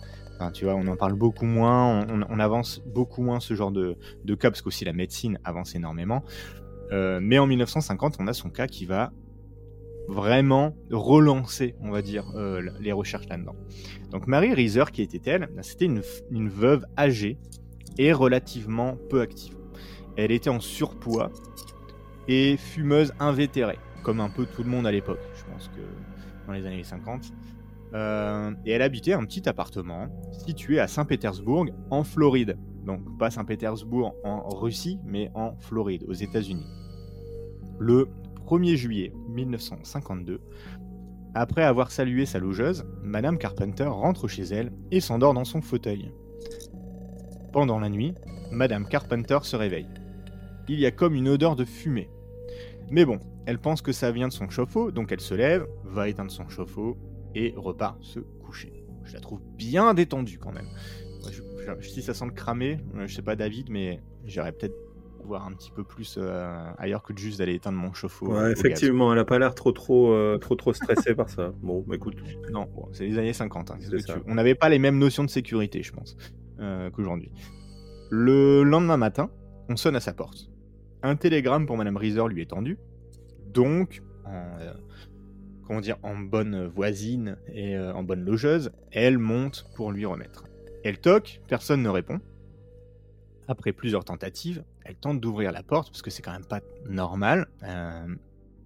tu vois, on en parle beaucoup moins, on, avance beaucoup moins ce genre de, de cas parce qu'aussi la médecine avance énormément. Euh, mais en 1950, on a son cas qui va vraiment relancer, on va dire, euh, les recherches là-dedans. Donc Marie Reiser, qui était-elle C'était une, une veuve âgée et relativement peu active. Elle était en surpoids et fumeuse invétérée, comme un peu tout le monde à l'époque, je pense que dans les années 50. Euh, et elle habitait un petit appartement situé à Saint-Pétersbourg, en Floride. Donc pas Saint-Pétersbourg en Russie, mais en Floride, aux États-Unis. Le 1er juillet 1952, après avoir salué sa logeuse, Madame Carpenter rentre chez elle et s'endort dans son fauteuil. Pendant la nuit, Madame Carpenter se réveille. Il y a comme une odeur de fumée. Mais bon, elle pense que ça vient de son chauffe-eau, donc elle se lève, va éteindre son chauffe-eau et repart se coucher. Je la trouve bien détendue quand même. Si ça sent le cramer, je sais pas David, mais j'irais peut-être voir un petit peu plus euh, ailleurs que de juste d'aller éteindre mon chauffe-eau. euh, Ouais, effectivement, elle a pas l'air trop trop euh, trop trop stressée par ça. Bon, bah, écoute. Non, bon, c'est les années 50. hein, tu. On n'avait pas les mêmes notions de sécurité, je pense, qu'aujourd'hui. Le lendemain matin, on sonne à sa porte. Un télégramme pour Madame Reiser lui est tendu. Donc, en, euh, comment dire, en bonne voisine et euh, en bonne logeuse, elle monte pour lui remettre. Elle toque, personne ne répond. Après plusieurs tentatives, elle tente d'ouvrir la porte parce que c'est quand même pas normal. Euh,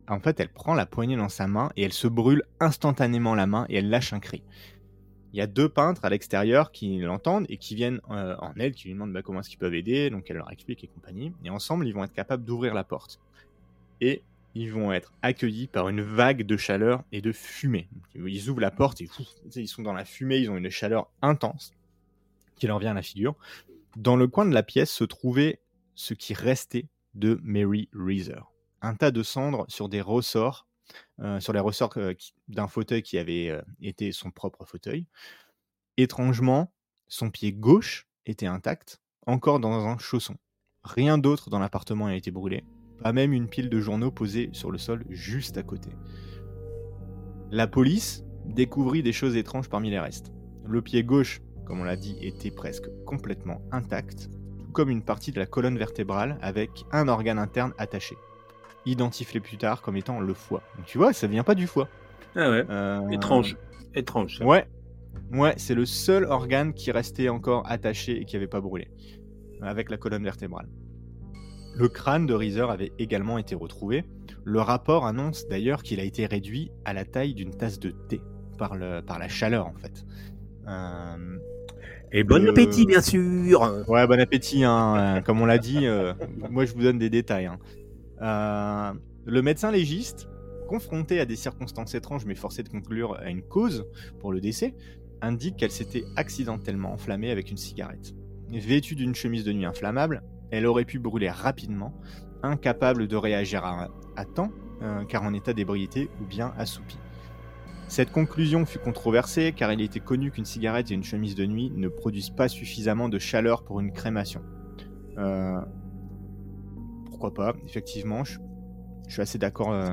en fait, elle prend la poignée dans sa main et elle se brûle instantanément la main et elle lâche un cri. Il y a deux peintres à l'extérieur qui l'entendent et qui viennent euh, en aide, qui lui demandent bah, comment est-ce qu'ils peuvent aider, donc elle leur explique et compagnie. Et ensemble, ils vont être capables d'ouvrir la porte. Et ils vont être accueillis par une vague de chaleur et de fumée. Ils ouvrent la porte et ils sont dans la fumée, ils ont une chaleur intense qui leur vient à la figure. Dans le coin de la pièce se trouvait ce qui restait de Mary Reeser. Un tas de cendres sur des ressorts, euh, sur les ressorts euh, d'un fauteuil qui avait euh, été son propre fauteuil. Étrangement, son pied gauche était intact, encore dans un chausson. Rien d'autre dans l'appartement n'a été brûlé, pas même une pile de journaux posée sur le sol juste à côté. La police découvrit des choses étranges parmi les restes. Le pied gauche, comme on l'a dit, était presque complètement intact, tout comme une partie de la colonne vertébrale avec un organe interne attaché, identifié plus tard comme étant le foie. Donc tu vois, ça vient pas du foie. Ah ouais. Euh, Étrange. Étrange. ça. Ouais. Ouais, c'est le seul organe qui restait encore attaché et qui n'avait pas brûlé, avec la colonne vertébrale. Le crâne de Reeser avait également été retrouvé. Le rapport annonce d'ailleurs qu'il a été réduit à la taille d'une tasse de thé par, le, par la chaleur en fait. Euh, et bon Euh, appétit, bien sûr Ouais, bon appétit, hein, euh, comme on l'a dit. euh, moi, je vous donne des détails. hein. Euh, le médecin légiste, confronté à des circonstances étranges mais forcé de conclure à une cause pour le décès, indique qu'elle s'était accidentellement enflammée avec une cigarette. Vêtue d'une chemise de nuit inflammable, elle aurait pu brûler rapidement, incapable de réagir à, à temps, euh, car en état d'ébriété ou bien assoupie. Cette conclusion fut controversée car il était connu qu'une cigarette et une chemise de nuit ne produisent pas suffisamment de chaleur pour une crémation. Euh, pourquoi pas, effectivement, je, suis assez d'accord euh,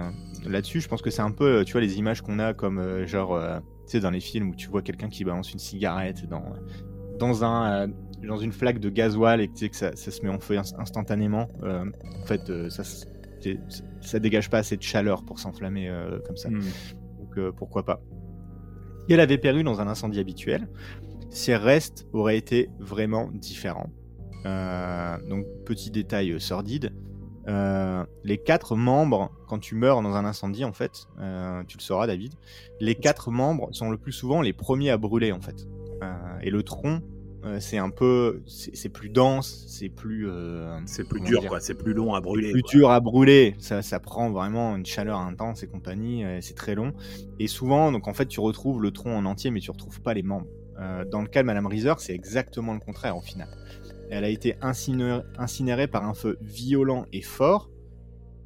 là-dessus. Je pense que c'est un peu, euh, tu vois, les images qu'on a comme genre, tu dans les films où tu vois quelqu'un qui balance une cigarette dans, dans, un, dans une flaque de gasoil et que, ça, se met en feu inst- instantanément. En fait, ça, ça dégage pas assez de chaleur pour s'enflammer comme ça. Hmm. Euh, pourquoi pas. Si elle avait péri dans un incendie habituel, ses restes auraient été vraiment différents. Euh, donc petit détail euh, sordide, les quatre membres, quand tu meurs dans un incendie en fait, tu le sauras David, les quatre membres sont le plus souvent les premiers à brûler en fait. Et le tronc, euh, c'est un peu, c'est plus dense, c'est plus, euh, C'est plus dur, dire, quoi. C'est plus long à brûler. plus quoi. dur à brûler. Ça, ça prend vraiment une chaleur intense et compagnie. euh, c'est très long. Et souvent, donc en fait, tu retrouves le tronc en entier, mais tu retrouves pas les membres. Euh, dans le cas de Madame Reeser, c'est exactement le contraire au final. Elle a été incinérée, incinérée par un feu violent et fort.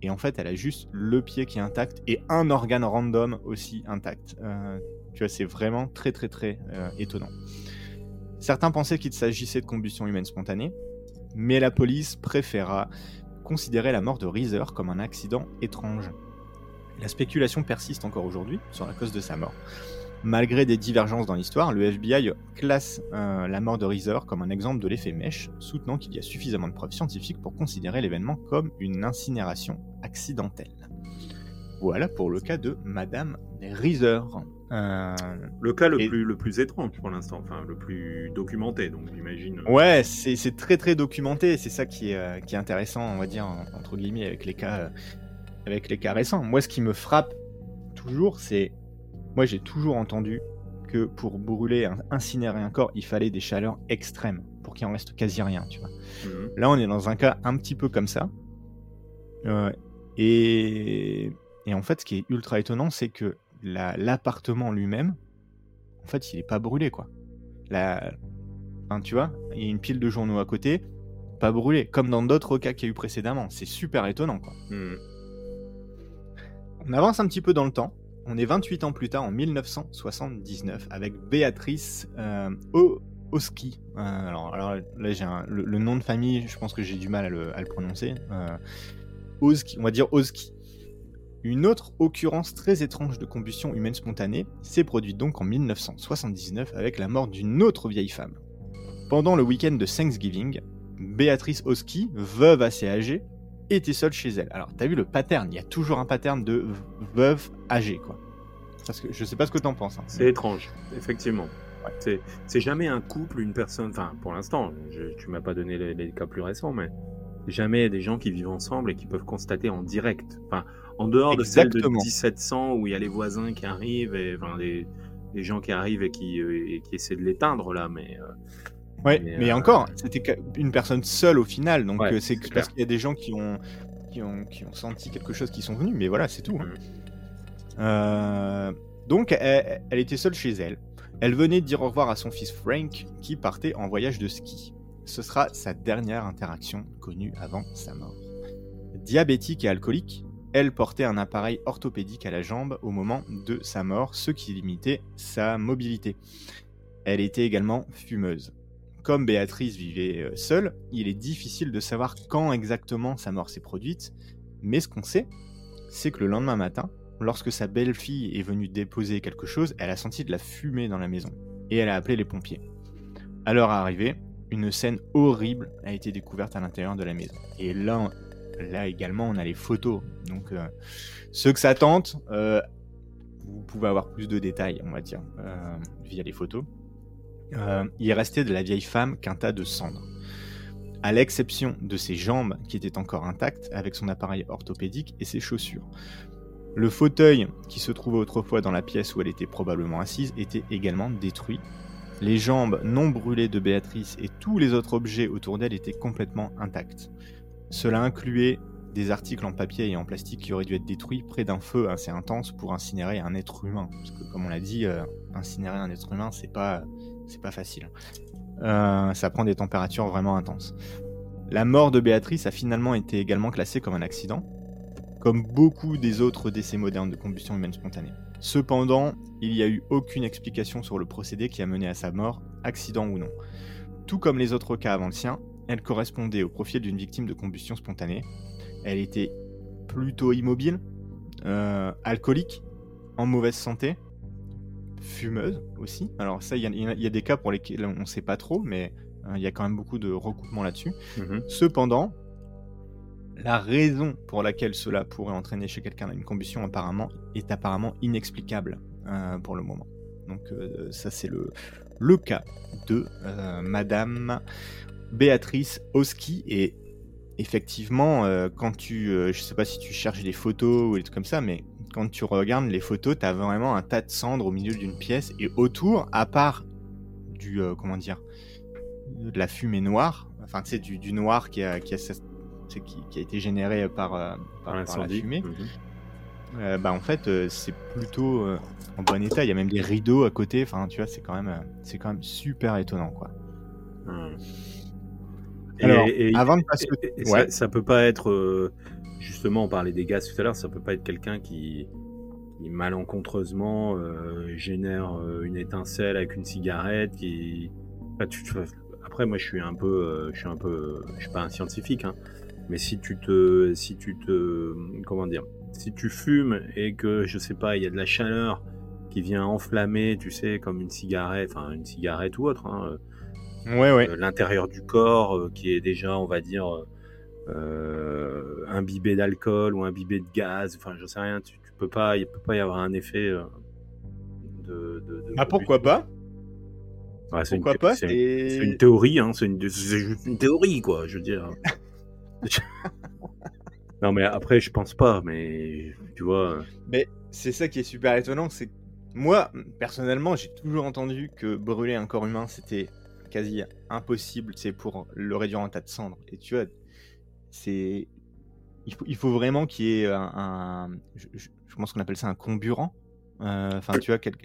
Et en fait, elle a juste le pied qui est intact et un organe random aussi intact. Tu vois, c'est vraiment très très très étonnant. Certains pensaient qu'il s'agissait de combustion humaine spontanée, mais la police préféra considérer la mort de Reeser comme un accident étrange. La spéculation persiste encore aujourd'hui sur la cause de sa mort. Malgré des divergences dans l'histoire, le FBI classe euh, la mort de Reeser comme un exemple de l'effet mèche, soutenant qu'il y a suffisamment de preuves scientifiques pour considérer l'événement comme une incinération accidentelle. Voilà pour le cas de Madame Reeser. Euh, Le cas le, Et- plus, le plus étrange pour l'instant, enfin le plus documenté, donc j'imagine. Ouais, c'est c'est très très documenté, c'est ça qui est, euh, qui est intéressant, on va dire, en- entre guillemets, avec les cas, euh, avec les cas récents. Moi, ce qui me frappe toujours, c'est. Moi, j'ai toujours entendu que pour brûler, incinérer un corps, il fallait des chaleurs extrêmes pour qu'il en reste quasi rien, tu vois. Mhm. Là, on est dans un cas un petit peu comme ça. Euh, et, et en fait, ce qui est ultra étonnant, c'est que la- l'appartement lui-même, en fait, il est pas brûlé, quoi. La, enfin, tu vois, il y a une pile de journaux à côté, pas brûlé, comme dans d'autres cas qu'il y a eu précédemment. C'est super étonnant, quoi. Mhm. On avance un petit peu dans le temps. On est 28 ans plus tard, en 1979, avec Béatrice euh, Oski. Euh, alors, alors là, j'ai le, le nom de famille, je pense que j'ai du mal à le, à le prononcer. Euh, Oski, on va dire Oski. Une autre occurrence très étrange de combustion humaine spontanée s'est produite donc en 1979 avec la mort d'une autre vieille femme. Pendant le week-end de Thanksgiving, Béatrice Oski, veuve assez âgée, était seule chez elle. Alors, t'as vu le pattern? Il y a toujours un pattern de veuve âgée, quoi. Parce que je sais pas ce que t'en penses. hein. C'est étrange, effectivement. C'est, c'est jamais un couple, une personne. Enfin, pour l'instant, tu m'as pas donné les, les cas plus récents, mais jamais des gens qui vivent ensemble et qui peuvent constater en direct. Enfin, en dehors de celle de Exactement. 1700 où il y a les voisins qui arrivent et enfin des gens qui arrivent et qui, euh, et qui essaient de l'éteindre là, mais euh, Ouais, Mais, mais, euh, encore, c'était une personne seule au final, donc Ouais, c'est parce qu'il y a des gens qui ont, qui ont, qui ont senti quelque chose qui sont venus, mais voilà, c'est tout. hein. Mm. Euh, donc, elle, elle était seule chez elle. Elle venait de dire au revoir à son fils Frank, qui partait en voyage de ski. Ce sera sa dernière interaction connue avant sa mort. Diabétique et alcoolique, elle portait un appareil orthopédique à la jambe au moment de sa mort, ce qui limitait sa mobilité. Elle était également fumeuse. Comme Béatrice vivait euh, seule, il est difficile de savoir quand exactement sa mort s'est produite, mais ce qu'on sait, c'est que le lendemain matin, lorsque sa belle-fille est venue déposer quelque chose, elle a senti de la fumée dans la maison, et elle a appelé les pompiers. À leur arrivée, une scène horrible a été découverte à l'intérieur de la maison. Et là, là également, on a les photos. Donc, euh, ceux que ça tente, euh, vous pouvez avoir plus de détails, on va dire, euh, via les photos. il restait de la vieille femme qu'un tas de cendres. À l'exception de ses jambes qui étaient encore intactes avec son appareil orthopédique et ses chaussures. Le fauteuil qui se trouvait autrefois dans la pièce où elle était probablement assise était également détruit. Les jambes non brûlées de Béatrice et tous les autres objets autour d'elle étaient complètement intacts. Cela incluait des articles en papier et en plastique qui auraient dû être détruits près d'un feu assez intense pour incinérer un être humain. Parce que comme on l'a dit, euh, incinérer un être humain, c'est pas, pas facile. Euh, ça prend des températures vraiment intenses. La mort de Béatrice a finalement été également classée comme un accident, comme beaucoup des autres décès modernes de combustion humaine spontanée. Cependant, il n'y a eu aucune explication sur le procédé qui a mené à sa mort, accident ou non. Tout comme les autres cas avant le sien, elle correspondait au profil d'une victime de combustion spontanée, elle était plutôt immobile, euh, alcoolique, en mauvaise santé, fumeuse aussi. Alors ça, il y, a des cas pour lesquels on ne sait pas trop, mais euh, il y a quand même beaucoup de recoupements là-dessus. Mhm. Cependant, la raison pour laquelle cela pourrait entraîner chez quelqu'un une combustion apparemment est apparemment inexplicable euh, pour le moment. Donc ça c'est le, le cas de Madame Béatrice Oski et effectivement, euh, quand tu, euh, je sais pas si tu cherches des photos ou des trucs comme ça, mais quand tu regardes les photos, tu as vraiment un tas de cendres au milieu d'une pièce et autour, à part du, euh, comment dire, de la fumée noire, enfin tu sais, du, noir qui a, qui a, qui, a été généré par, par, la fumée. Mhm. bah en fait c'est plutôt en bon état il y a même des rideaux à côté enfin tu vois c'est quand même c'est quand même super étonnant quoi Alors, avant de passer, ouais. ça, peut pas être euh, justement on parlait des gaz tout à l'heure, ça peut pas être quelqu'un qui, malencontreusement euh, génère euh, une étincelle avec une cigarette qui après moi je suis un peu je suis un peu je suis pas un scientifique hein, mais si tu te si tu te comment dire si tu fumes et que je sais pas il y a de la chaleur qui vient enflammer tu sais comme une cigarette enfin une cigarette ou autre hein, ouais, ouais. Euh, l'intérieur du corps euh, qui est déjà, on va dire, euh, imbibé d'alcool ou imbibé de gaz. Enfin, je sais rien. Tu, peux pas, il peut pas y avoir un effet de, Ah pourquoi pas? C'est Pourquoi une, pas C'est une théorie, hein, c'est une, une, théorie, quoi, je veux dire. non, mais après, je pense pas, mais tu vois. Mais c'est ça qui est super étonnant, c'est moi, personnellement, j'ai toujours entendu que brûler un corps humain, c'était quasi impossible, c'est pour le réduire en tas de cendres. Et tu vois, c'est il faut, il faut vraiment qu'il y ait un, je, pense qu'on appelle ça un comburant. Euh, enfin, tu vois, quelque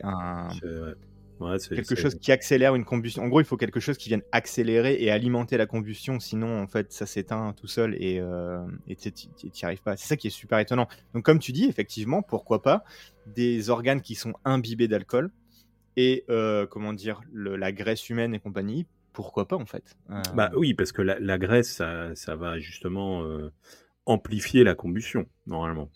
chose qui accélère une combustion. En gros, il faut quelque chose qui vienne accélérer et alimenter la combustion, sinon en fait ça s'éteint tout seul et euh, tu n'y arrives pas. C'est ça qui est super étonnant. Donc comme tu dis, effectivement, pourquoi pas des organes qui sont imbibés d'alcool et euh, comment dire la graisse humaine et compagnie, pourquoi pas en fait euh, Bah oui, parce que la, graisse, ça, va justement euh, amplifier la combustion normalement.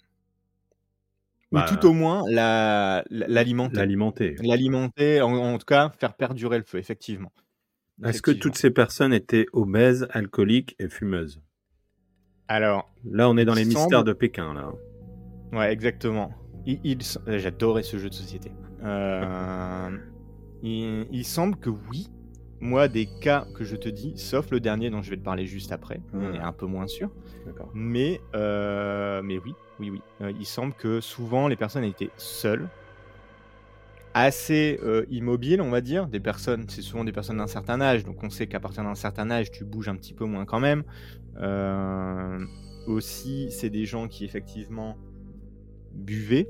Ou bah, tout au moins l'alimenter. l'alimenter. L'alimenter, en, tout cas, faire perdurer le feu, effectivement. Est-ce que toutes ces personnes étaient obèses, alcooliques et fumeuses? Alors. Là, on est dans les mystères de Pékin, là. Ouais, exactement. J'adorais ce jeu de société. Euh, il, semble que oui. Moi, des cas que je te dis, sauf le dernier dont je vais te parler juste après, on est un peu moins sûr. Mais, euh, mais oui, oui, oui. Euh, il semble que souvent les personnes étaient seules, assez immobiles, on va dire. Des personnes, c'est souvent des personnes d'un certain âge, donc on sait qu'à partir d'un certain âge, tu bouges un petit peu moins quand même. aussi, c'est des gens qui effectivement buvaient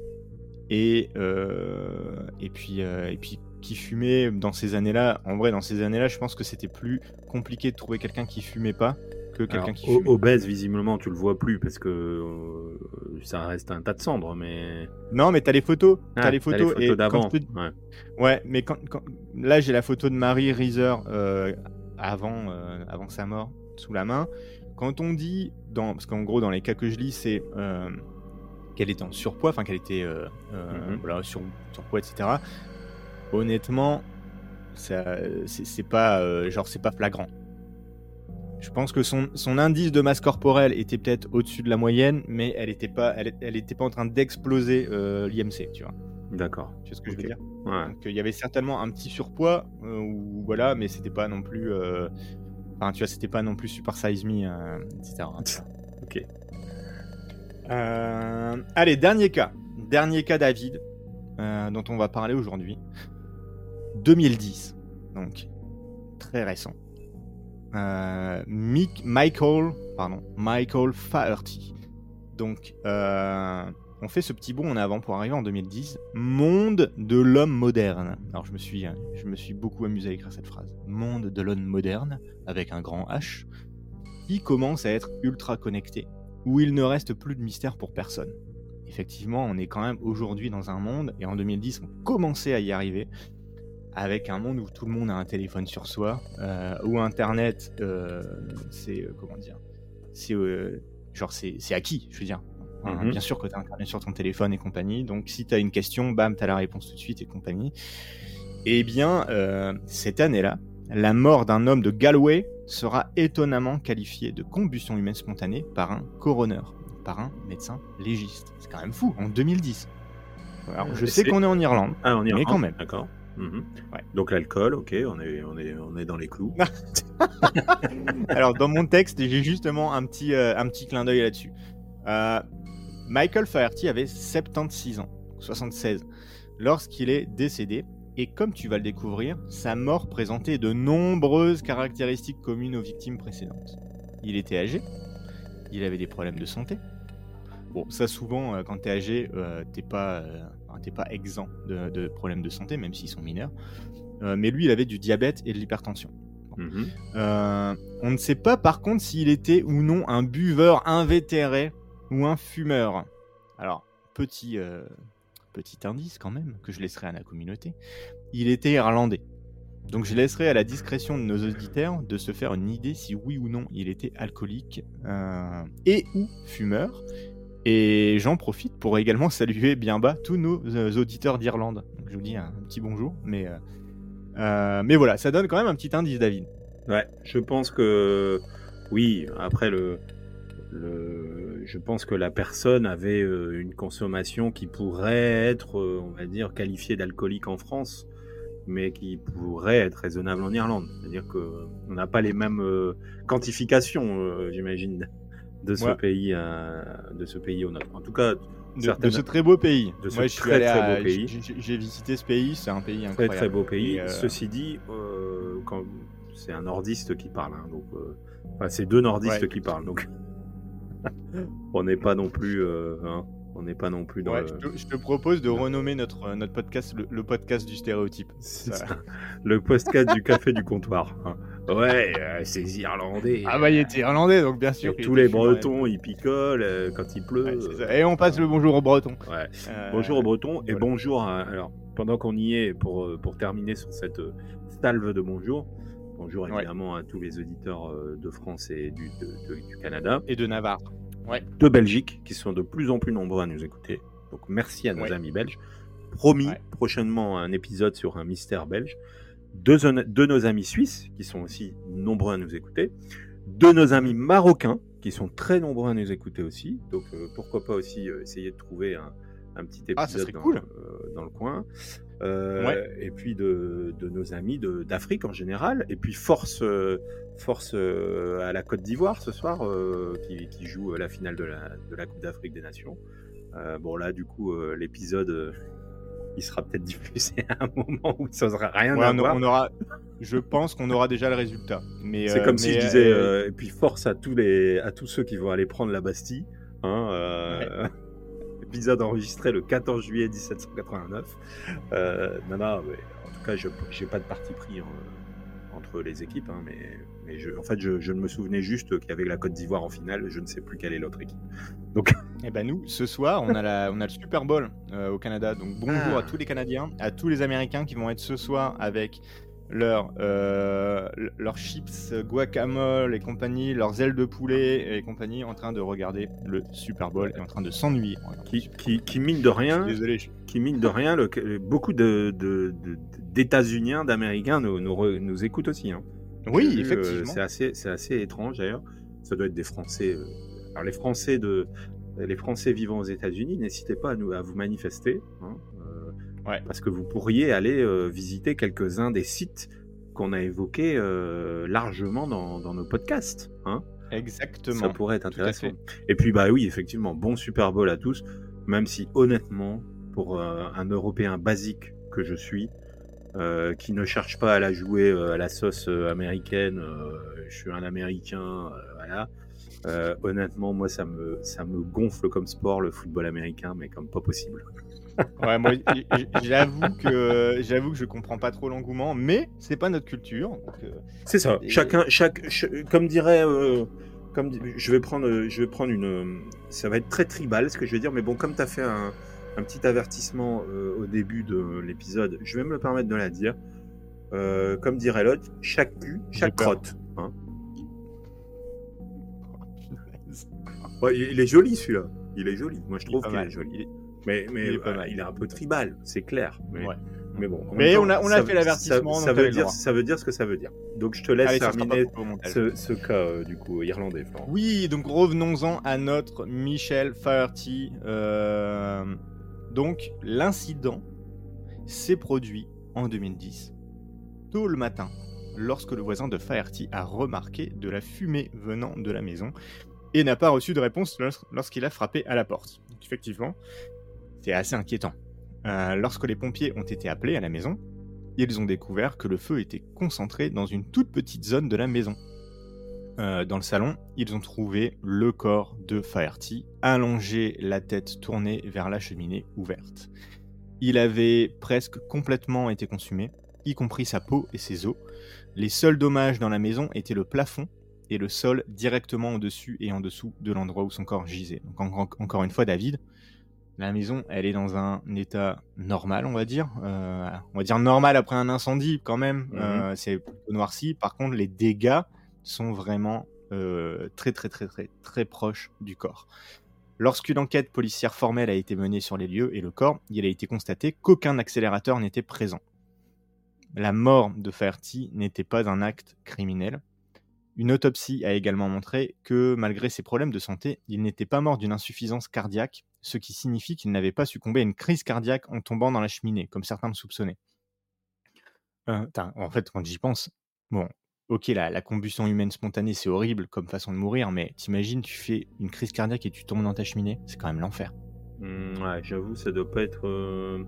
et, euh, et, puis, euh, et puis qui fumait dans ces années-là. En vrai, dans ces années-là, je pense que c'était plus compliqué de trouver quelqu'un qui fumait pas que quelqu'un qui fumait. Obèse, visiblement, tu le vois plus parce que euh, ça reste un tas de cendres, mais. Non, mais t'as les photos. T'as ah, les photos. et d'avant. Ouais. ouais. mais quand, là, j'ai la photo de Marie Reiser avant, avant sa mort sous la main. Quand on dit, dans... parce qu'en gros, dans les cas que je lis, c'est qu'elle était en surpoids, enfin qu'elle était euh, euh, mhm. voilà, sur, surpoids, etc. Honnêtement, c'est pas euh, genre c'est pas flagrant. Je pense que son, son, indice de masse corporelle était peut-être au-dessus de la moyenne, mais elle n'était pas, elle, elle était pas en train d'exploser l'IMC, tu vois. D'accord. Tu vois ce que je veux dire? Ouais. Donc il y avait certainement un petit surpoids, euh, ou voilà, mais c'était pas non plus. euh, Enfin, tu vois, c'était pas non plus Super Size Me, etc. Ok. Euh, allez, dernier cas. Dernier cas, David, euh, dont on va parler aujourd'hui. 2010. Donc, très récent. Euh, Michael, pardon, Michael Faherty. Donc, on fait ce petit bond en avant pour arriver en 2010. Monde de l'homme moderne. Alors, je me suis, je me suis beaucoup amusé à écrire cette phrase. Monde de l'homme moderne, avec un grand H, qui commence à être ultra connecté, où il ne reste plus de mystère pour personne. Effectivement, on est quand même aujourd'hui dans un monde, et en 2010, on commençait à y arriver, avec un monde où tout le monde a un téléphone sur soi, euh, où Internet, euh, c'est euh, comment dire, c'est genre c'est c'est acquis, je veux dire. Hein, Mhm. Bien sûr que tu as Internet sur ton téléphone et compagnie, donc si tu as une question, bam, tu as la réponse tout de suite et compagnie. Eh bien, cette année-là, la mort d'un homme de Galway sera étonnamment qualifiée de combustion humaine spontanée par un coroner, par un médecin légiste. C'est quand même fou, en 2010. Alors, je Et sais qu'on est en Irlande, Ah, Mais quand même. D'accord. Mhm. Ouais. Donc l'alcool, ok, on est, on est, on est dans les clous. Alors, dans mon texte, j'ai justement un petit, euh, un petit clin d'œil là-dessus. Euh, Michael Faherty avait 76 ans, 76, lorsqu'il est décédé. Et comme tu vas le découvrir, sa mort présentait de nombreuses caractéristiques communes aux victimes précédentes. Il était âgé, il avait des problèmes de santé. Bon, ça souvent, euh, quand t'es âgé, euh, t'es pas, euh, t'es pas exempt de, de problèmes de santé, même s'ils sont mineurs. Mais lui, il avait du diabète et de l'hypertension. Mhm. On ne sait pas par contre s'il était ou non un buveur invétéré ou un fumeur. Alors, petit, petit indice quand même, que je laisserai à la communauté. Il était irlandais. Donc je laisserai à la discrétion de nos auditeurs de se faire une idée si oui ou non il était alcoolique euh, et ou fumeur. Et j'en profite pour également saluer bien bas tous nos euh, auditeurs d'Irlande. Je vous dis un, petit bonjour, mais, euh, mais voilà, ça donne quand même un petit indice, David. Ouais, je pense que oui. Après le, je pense que la personne avait euh, une consommation qui pourrait être, euh, on va dire, qualifiée d'alcoolique en France, mais qui pourrait être raisonnable en Irlande. C'est-à-dire que on n'a pas les mêmes euh, quantifications, j'imagine, de ce Ouais. pays, à- de ce pays au nôtre. En tout cas, de, ce très beau pays. de ce Moi, je suis très, allé très à- beau pays. j'ai- visité ce pays, c'est un pays très incroyable. très beau pays. Euh, Ceci dit, euh, quand c'est un nordiste qui parle, hein, donc euh, enfin, c'est deux nordistes Ouais. qui parlent, donc on n'est pas non plus, euh, hein, on n'est pas non plus dans ouais, le. je, te, je te propose de renommer notre, euh, notre podcast le, le podcast du stéréotype. C'est Ça- ça. le podcast du café du comptoir. hein. Ouais, euh, ces Irlandais. Ah bah il était irlandais, donc bien sûr. et tous les Bretons, ils picolent euh, quand il pleut. ouais, c'est Et on passe le bonjour aux Bretons. ouais. Bonjour aux Bretons et voilà. bonjour à, alors pendant qu'on y est pour, pour terminer sur cette salve de bonjour bonjour Ouais. évidemment à tous les auditeurs euh, de France et du, de- de- du Canada Et de Navarre. de Belgique qui sont de plus en plus nombreux à nous écouter donc merci à nos Ouais. amis belges promis Ouais. prochainement un épisode sur un mystère belge de, de nos amis suisses qui sont aussi nombreux à nous écouter de nos amis marocains qui sont très nombreux à nous écouter aussi donc euh, pourquoi pas aussi euh, essayer de trouver un, un petit épisode Ah, ça serait dans, cool. Dans le coin. Euh, Ouais. Et puis de, de nos amis d'Afrique en général. Et puis force, euh, force euh, à la Côte d'Ivoire ce soir, euh, qui, qui joue la finale de la, de la Coupe d'Afrique des Nations. Euh, bon là, du coup, l'épisode, il sera peut-être diffusé à un moment où ça n'aura rien Ouais, à on, voir. on aura, je pense qu'on aura déjà le résultat. Mais C'est comme si je disais, et puis force à tous, les, à tous ceux qui vont aller prendre la Bastille. Hein, Épisode enregistré le 14 juillet 1789. Euh, non, non, mais en tout cas, je n'ai pas de parti pris en- entre les équipes, hein, mais, mais je, en fait, je, je me souvenais juste qu'il y avait la Côte d'Ivoire en finale, je ne sais plus quelle est l'autre équipe. Donc, Eh ben nous, ce soir, on a, la, on a le Super Bowl euh, au Canada. Donc bonjour Ah. à tous les Canadiens, à tous les Américains qui vont être ce soir avec leurs euh, leurs chips guacamole et compagnie, leurs ailes de poulet et compagnie, en train de regarder le Super Bowl et en train de s'ennuyer. qui, qui, qui, mine de Je rien, suis désolé. je- qui mine de rien, le- beaucoup de, d'États-Uniens, d'Américains nous, nous, nous écoutent aussi. hein. Oui, euh, effectivement. c'est assez, c'est assez étrange d'ailleurs. Ça doit être des Français. euh, Alors les Français de, les Français vivant aux États-Unis, n'hésitez pas à nous, à vous manifester. hein. Ouais. Parce que vous pourriez aller euh, visiter quelques-uns des sites qu'on a évoqués euh, largement dans, dans nos podcasts. Hein Exactement. Ça pourrait être intéressant. Et puis, bah oui, effectivement, bon Super Bowl à tous, même si honnêtement, pour euh, un Européen basique que je suis, qui ne cherche pas à la jouer à la sauce américaine, je suis un Américain, voilà. Honnêtement, moi, ça me, ça me gonfle comme sport, le football américain, mais comme pas possible. Ouais, moi, j'avoue que j'avoue que je comprends pas trop l'engouement, mais c'est pas notre culture. euh, C'est ça. Et- Chacun, chaque, ch- comme dirait, euh, comme je vais prendre, je vais prendre une, ça va être très tribal ce que je vais dire, mais bon, comme tu as fait un, un petit avertissement euh, au début de l'épisode, je vais me le permettre de la dire. Euh, comme dirait l'autre, chaque cul, chaque crotte. hein. Ouais, il est joli celui-là. Il est joli. Moi, je trouve qu'il est joli. Mais, mais il est euh, mal. il est un peu tribal, c'est clair. Mais, Ouais. mais bon. Mais on a- on a ça- fait l'avertissement, Ça, veut dire, droit. ça veut dire ce que ça veut dire. Donc je te laisse Allez, terminer ce, ce cas euh, du coup irlandais, Florent. Oui, donc revenons-en à notre Michel Faherty. Euh, donc, l'incident s'est produit en 2010, tôt le matin, lorsque le voisin de Faherty a remarqué de la fumée venant de la maison et n'a pas reçu de réponse lors- lorsqu'il a frappé à la porte. Donc, effectivement, c'est assez inquiétant. Euh, lorsque les pompiers ont été appelés à la maison, ils ont découvert que le feu était concentré dans une toute petite zone de la maison. Euh, dans le salon, ils ont trouvé le corps de Faherty, allongé, la tête tournée vers la cheminée ouverte. Il avait presque complètement été consumé, y compris sa peau et ses os. Les seuls dommages dans la maison étaient le plafond et le sol directement au-dessus et en dessous de l'endroit où son corps gisait. Donc en- en- encore une fois, David, la maison, elle est dans un état normal, on va dire. Euh, on va dire normal après un incendie quand même. Mhm. Euh, c'est plutôt noirci. Par contre, les dégâts sont vraiment euh, très très très très très proches du corps. Lorsqu'une enquête policière formelle a été menée sur les lieux et le corps, il a été constaté qu'aucun accélérateur n'était présent. La mort de Faherty n'était pas un acte criminel. Une autopsie a également montré que malgré ses problèmes de santé, il n'était pas mort d'une insuffisance cardiaque, ce qui signifie qu'il n'avait pas succombé à une crise cardiaque en tombant dans la cheminée, comme certains le soupçonnaient. Euh, en fait, quand j'y pense, bon, ok, la, la combustion humaine spontanée, c'est horrible comme façon de mourir, mais t'imagines, tu fais une crise cardiaque et tu tombes dans ta cheminée, c'est quand même l'enfer. Hmm, ouais, j'avoue, ça doit pas être, euh,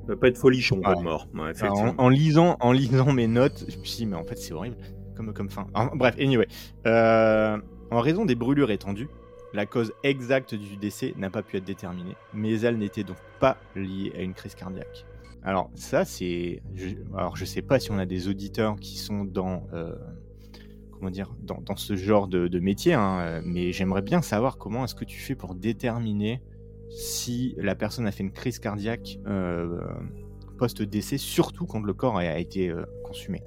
ça doit pas être folichon Ouais. comme mort. Ouais, en, en lisant, en lisant mes notes, je me suis dit, mais en fait, c'est horrible comme, comme fin. En- bref, anyway. Euh, en raison des brûlures étendues, la cause exacte du décès n'a pas pu être déterminée, mais elle n'était donc pas liée à une crise cardiaque. Alors, ça, c'est. Alors, je sais pas si on a des auditeurs qui sont dans. euh, ce genre de, métier, hein, mais j'aimerais bien savoir comment est-ce que tu fais pour déterminer si la personne a fait une crise cardiaque euh, post-décès, surtout quand le corps a, a été euh, consumé.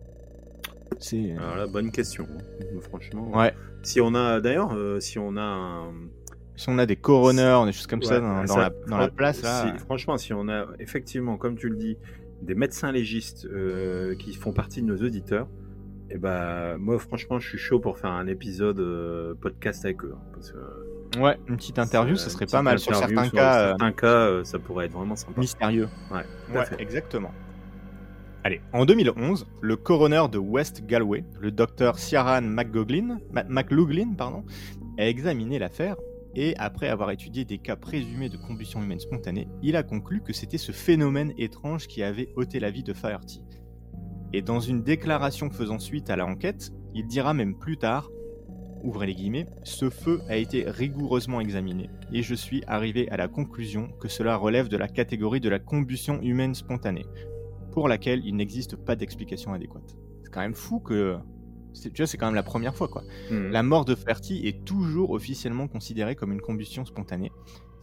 C'est. Alors là, bonne question. hein. Franchement. Ouais. Si on a, d'ailleurs, euh, si on a un, Si on a des coroners, des choses comme ça dans, dans ça- la, dans la fran- place, là. si- franchement, si on a effectivement, comme tu le dis, des médecins légistes euh, qui font partie de nos auditeurs, et ben moi, franchement, je suis chaud pour faire un épisode euh, podcast avec eux. hein, parce que, euh, Ouais, une petite interview, une serait pas mal sur certains sur cas. euh, certains cas, euh, ça pourrait être vraiment sympa. mystérieux. Ouais, tout à Ouais, fait. exactement. Allez, en 2011, le coroner de West Galway, le docteur Ciaran pardon, a examiné l'affaire et après avoir étudié des cas présumés de combustion humaine spontanée, il a conclu que c'était ce phénomène étrange qui avait ôté la vie de Faherty. Et dans une déclaration faisant suite à l'enquête, il dira même plus tard, ouvrez les guillemets, ce feu a été rigoureusement examiné et je suis arrivé à la conclusion que cela relève de la catégorie de la combustion humaine spontanée pour laquelle il n'existe pas d'explication adéquate. C'est quand même fou que. Tu vois, c'est quand même la première fois, quoi. Mhm. La mort de Ferty est toujours officiellement considérée comme une combustion spontanée.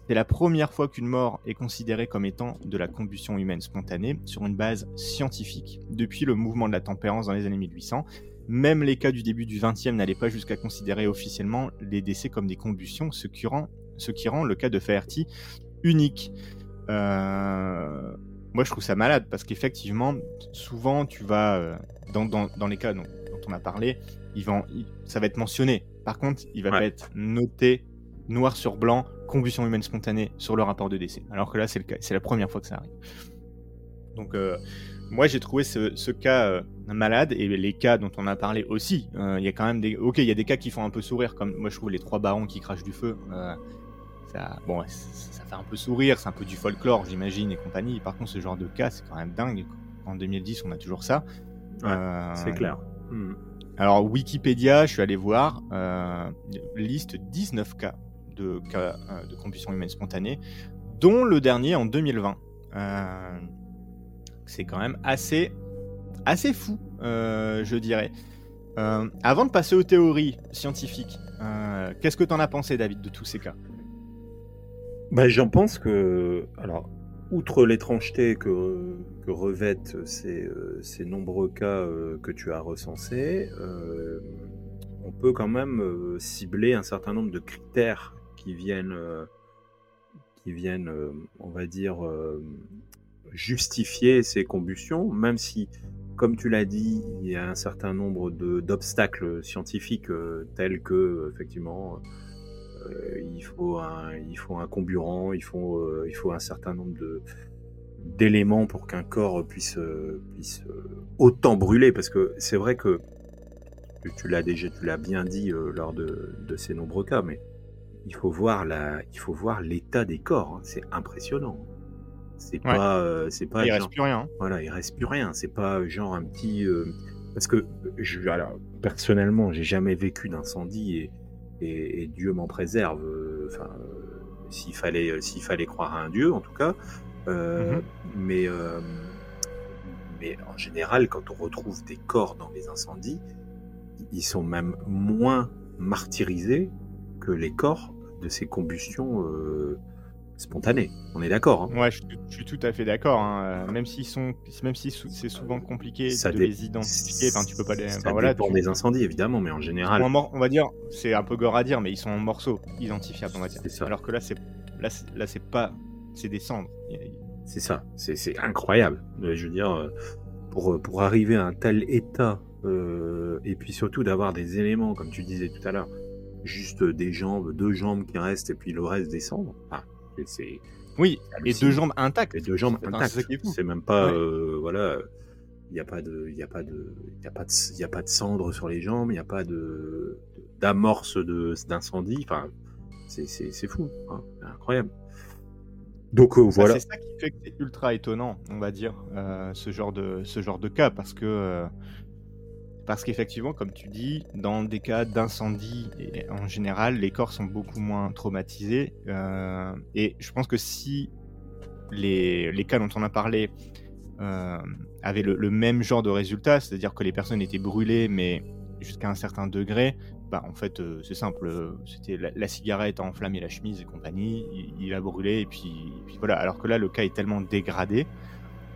C'est la première fois qu'une mort est considérée comme étant de la combustion humaine spontanée sur une base scientifique depuis le mouvement de la tempérance dans les années 1800. Même les cas du début du 20e n'allaient pas jusqu'à considérer officiellement les décès comme des combustions, ce qui rend, ce qui rend le cas de Faherty unique. Euh, Moi, je trouve ça malade parce qu'effectivement, souvent, tu vas, euh, dans, dans- dans les cas dont, dont on a parlé, ils vont, il- ça va être mentionné. Par contre, il va Ouais. pas être noté noir sur blanc, combustion humaine spontanée sur le rapport de décès. Alors que là, c'est le cas, c'est la première fois que ça arrive. Donc, euh, moi, j'ai trouvé ce, ce cas euh, malade et les cas dont on a parlé aussi. Euh, Il y a quand même des. Ok, il y a des cas qui font un peu sourire, comme moi, je trouve les trois barons qui crachent du feu. Ça, bon, ça, fait un peu sourire, c'est un peu du folklore, j'imagine, et compagnie. Par contre, ce genre de cas, c'est quand même dingue. En 2010, on a toujours ça. Ouais, Euh, C'est clair. Hmm. Alors, Wikipédia, je suis allé voir, euh, liste 19 cas de cas euh, de combustion humaine spontanée, dont le dernier en 2020. Euh, c'est quand même assez, assez fou, je dirais. Avant de passer aux théories scientifiques, qu'est-ce que tu en as pensé, David, de tous ces cas? Bah, J'en pense que, alors, outre l'étrangeté que, revêtent ces, euh, ces nombreux cas euh, que tu as recensés, euh, on peut quand même cibler un certain nombre de critères qui viennent, qui viennent on va dire, justifier ces combustions, même si, comme tu l'as dit, il y a un certain nombre d'obstacles scientifiques tels que, effectivement, il, faut un, il faut un comburant, il faut, euh, il faut un certain nombre de d'éléments pour qu'un corps puisse, euh, puisse euh, autant brûler parce que c'est vrai que tu- tu l'as déjà tu l'as bien dit euh, lors de, de ces nombreux cas mais il faut voir la il faut voir l'état des corps hein. c'est impressionnant c'est Ouais. pas euh, c'est pas Il genre- reste plus rien. hein. voilà, il reste plus rien. C'est pas genre un petit. euh, Parce que je, alors, personnellement, j'ai jamais vécu d'incendie et, et, et Dieu m'en préserve. euh, Enfin, euh, s'il fallait, euh, s'il fallait croire à un Dieu, en tout cas. Euh, Mhm. Mais mais en général, quand on retrouve des corps dans les incendies, ils sont même moins martyrisés que les corps de ces combustions euh, spontanées. On est d'accord. hein Ouais, je, suis- je suis tout à fait d'accord. hein. Euh, Même s'ils sont, même si c'est souvent compliqué Ça de les identifier. Enfin, tu peux pas les. Ça voilà, dépend tu- des incendies, évidemment, mais en général, en on va dire, c'est un peu gore à dire, mais ils sont en morceaux identifiables, on va dire. C'est ça. Alors que là, c'est là, là, c'est pas, c'est des cendres. C'est ça. C'est incroyable. Euh, Je veux dire, euh, pour, pour arriver à un tel état, euh, et puis surtout d'avoir des éléments, comme tu disais tout à l'heure, juste des jambes, deux jambes qui restent, et puis le reste des cendres. Ah, c'est- c'est Oui, et deux jambes intactes. les deux jambes intactes. C'est même pas, Ouais. euh, voilà, il n'y a pas de, il y a pas de, il y a pas de, il y a pas de cendres sur les jambes, il n'y a pas de d'amorce de d'incendie. Enfin, c'est c'est c'est fou, hein, c'est incroyable. Donc euh, Bah, voilà. C'est ça qui fait que c'est ultra étonnant, on va dire, euh, ce genre de ce genre de cas, parce que euh, parce qu'effectivement, comme tu dis, dans des cas d'incendie, en général, les corps sont beaucoup moins traumatisés. euh, et je pense que si les, les cas dont on a parlé euh, avaient le, même genre de résultat, c'est-à-dire que les personnes étaient brûlées, mais jusqu'à un certain degré, bah, en fait, euh, c'est simple. C'était la, la cigarette a enflammé la chemise et compagnie. Il, a brûlé et puis voilà. Alors que là, le cas est tellement dégradé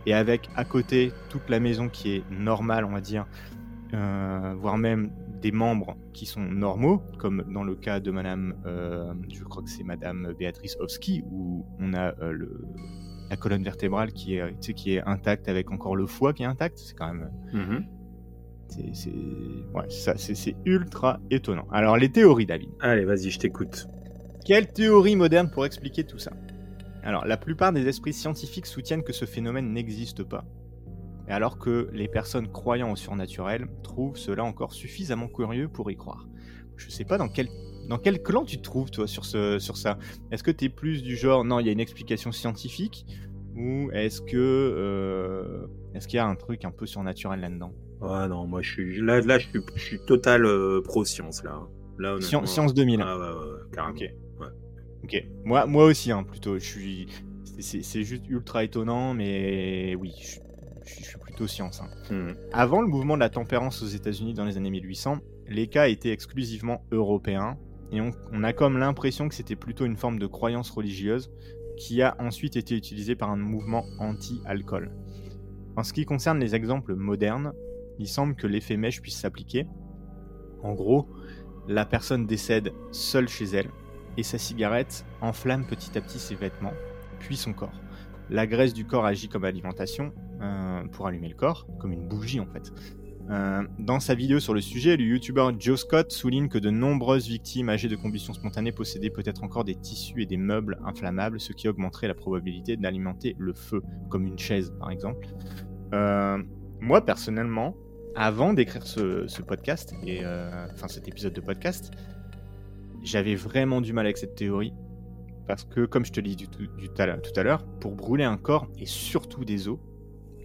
et avec à côté toute la maison qui est normale, on va dire, euh, voire même des membres qui sont normaux, comme dans le cas de Madame, euh, je crois que c'est Madame Béatrice Hofsky, où on a euh, le, la colonne vertébrale qui est, tu sais, qui est intacte avec encore le foie qui est intact. C'est quand même Mhm. c'est, c'est... Ouais, ça, c'est, c'est ultra étonnant. Alors, les théories, David. Allez, vas-y, je t'écoute. Quelle théorie moderne pour expliquer tout ça? Alors, la plupart des esprits scientifiques soutiennent que ce phénomène n'existe pas. Alors que les personnes croyant au surnaturel trouvent cela encore suffisamment curieux pour y croire. Je sais pas dans quel, dans quel clan tu te trouves, toi, sur, ce, sur ça. Est-ce que tu es plus du genre, non, il y a une explication scientifique Ou est-ce que. euh, Est-ce qu'il y a un truc un peu surnaturel là-dedans? Ah non, moi je suis là, là je suis, je suis total euh, pro science là. Science 2000. Ah ouais, ouais, ouais, carrément. Ok. Ouais. Moi, moi aussi, hein, plutôt. Je suis. c'est juste ultra étonnant, mais oui, je, suis- je suis- plutôt science. hein. Mhm. Avant le mouvement de la tempérance aux États-Unis dans les années 1800, les cas étaient exclusivement européens, et on, on a comme l'impression que c'était plutôt une forme de croyance religieuse qui a ensuite été utilisée par un mouvement anti-alcool. En ce qui concerne les exemples modernes, il semble que l'effet mèche puisse s'appliquer. En gros, la personne décède seule chez elle, et sa cigarette enflamme petit à petit ses vêtements, puis son corps. La graisse du corps agit comme alimentation pour allumer le corps, comme une bougie en fait. Euh, dans sa vidéo sur le sujet, le youtubeur Joe Scott souligne que de nombreuses victimes âgées de combustion spontanée possédaient peut-être encore des tissus et des meubles inflammables, ce qui augmenterait la probabilité d'alimenter le feu, comme une chaise par exemple. Euh, moi personnellement, avant d'écrire ce, podcast, et euh, enfin cet épisode de podcast, j'avais vraiment du mal avec cette théorie. Parce que, comme je te l'ai tout à l'heure, pour brûler un corps, et surtout des os,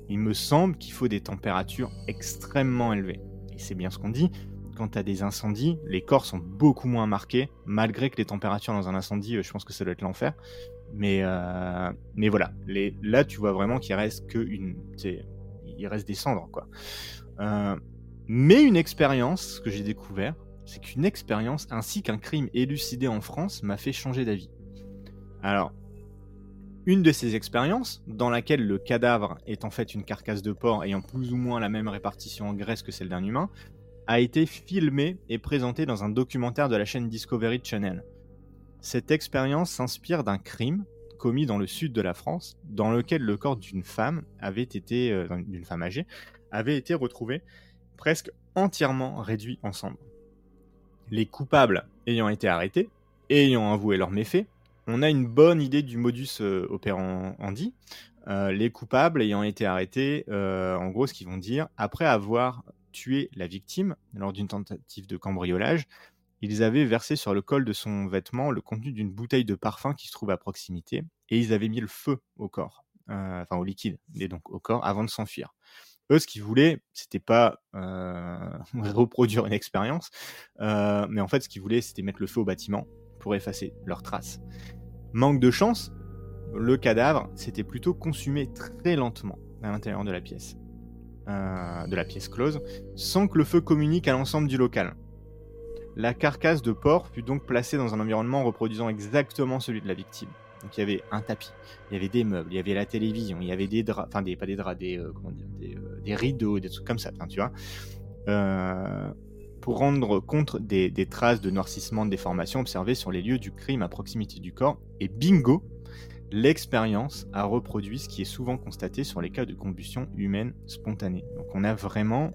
il me semble qu'il faut des températures extrêmement élevées. Et c'est bien ce qu'on dit. Quand as des incendies, les corps sont beaucoup moins marqués, malgré que les températures dans un incendie, euh, je pense que ça doit être l'enfer. Mais, euh, mais voilà, là tu vois vraiment qu'il reste que une, il reste des cendres quoi. Euh, mais une expérience que j'ai découvert, c'est qu'une expérience ainsi qu'un crime élucidé en France m'a fait changer d'avis. Alors, une de ces expériences, dans laquelle le cadavre est en fait une carcasse de porc ayant plus ou moins la même répartition en graisse que celle d'un humain, a été filmée et présentée dans un documentaire de la chaîne Discovery Channel. Cette expérience s'inspire d'un crime commis dans le sud de la France, dans lequel le corps d'une femme avait été, euh, d'une femme âgée, avait été retrouvé presque entièrement réduit en cendres. Les coupables ayant été arrêtés, ayant avoué leurs méfaits, on a une bonne idée du modus euh, operandi. Euh, les coupables ayant été arrêtés, euh, en gros, ce qu'ils vont dire, après avoir tué la victime lors d'une tentative de cambriolage, ils avaient versé sur le col de son vêtement le contenu d'une bouteille de parfum qui se trouve à proximité, et ils avaient mis le feu au corps, enfin au liquide, et donc au corps, avant de s'enfuir. Eux, ce qu'ils voulaient, c'était pas reproduire une expérience, mais en fait, ce qu'ils voulaient, c'était mettre le feu au bâtiment effacer leurs traces. Manque de chance, le cadavre s'était plutôt consumé très lentement à l'intérieur de la pièce, euh, de la pièce close, sans que le feu communique à l'ensemble du local. La carcasse de porc fut donc placée dans un environnement reproduisant exactement celui de la victime. Donc il y avait un tapis, il y avait des meubles, il y avait la télévision, il y avait des draps, enfin des, pas des draps, des, euh, euh, rideaux, des trucs comme ça, tu vois. Pour rendre compte des, traces de noircissement de déformation observées sur les lieux du crime à proximité du corps. Et bingo, l'expérience a reproduit ce qui est souvent constaté sur les cas de combustion humaine spontanée. Donc on a vraiment...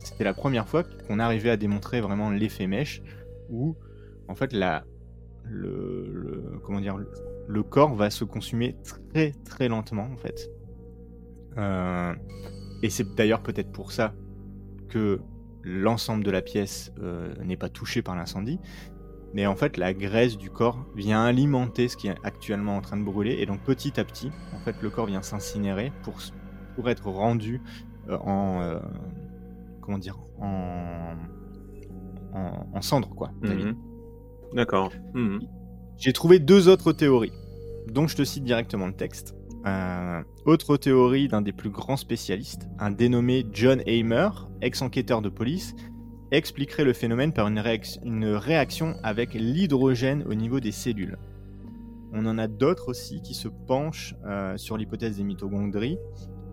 C'était la première fois qu'on arrivait à démontrer vraiment l'effet mèche où en fait la, le, comment dire, le corps va se consumer très très lentement en fait. Euh, et c'est d'ailleurs peut-être pour ça que l'ensemble de la pièce euh, n'est pas touché par l'incendie, mais en fait la graisse du corps vient alimenter ce qui est actuellement en train de brûler, et donc petit à petit, en fait le corps vient s'incinérer pour, pour être rendu euh, en euh, comment dire en, en, cendre quoi. Mhm. D'accord. Mhm. J'ai trouvé deux autres théories, dont je te cite directement le texte. Euh, autre théorie d'un des plus grands spécialistes, un dénommé John Hamer, ex-enquêteur de police, expliquerait le phénomène par une, réaction avec l'hydrogène au niveau des cellules. On en a d'autres aussi qui se penchent euh, sur l'hypothèse des mitochondries,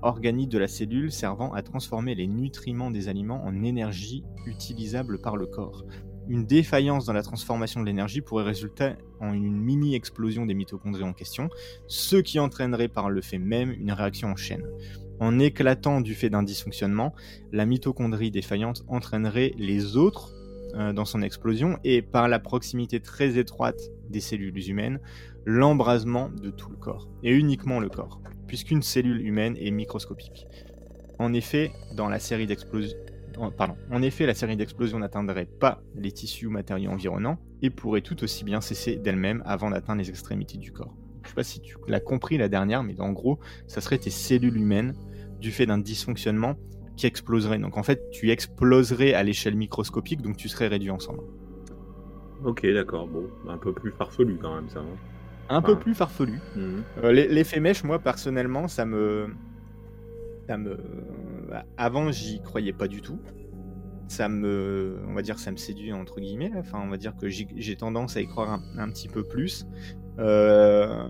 organiques de la cellule servant à transformer les nutriments des aliments en énergie utilisable par le corps une défaillance dans la transformation de l'énergie pourrait résulter en une mini-explosion des mitochondries en question, ce qui entraînerait par le fait même une réaction en chaîne. En éclatant du fait d'un dysfonctionnement, la mitochondrie défaillante entraînerait les autres euh, dans son explosion et par la proximité très étroite des cellules humaines, l'embrasement de tout le corps, et uniquement le corps, puisqu'une cellule humaine est microscopique. En effet, dans la série d'explosions en effet, la série d'explosions n'atteindrait pas les tissus ou matériaux environnants et pourrait tout aussi bien cesser d'elle-même avant d'atteindre les extrémités du corps. Je sais pas si tu l'as compris la dernière, mais en gros, ça serait tes cellules humaines du fait d'un dysfonctionnement qui exploserait. Donc en fait, tu exploserais à l'échelle microscopique, donc tu serais réduit en cendres. Ok, d'accord. Bon, un peu plus farfelu quand même, ça. Hein. un peu plus farfelu. Mhm. Euh, l'effet mèche, moi personnellement, ça me, ça me, avant, j'y croyais pas du tout. Ça me, on va dire, ça me séduit entre guillemets. Enfin, on va dire que j'ai tendance à y croire un, petit peu plus. Euh,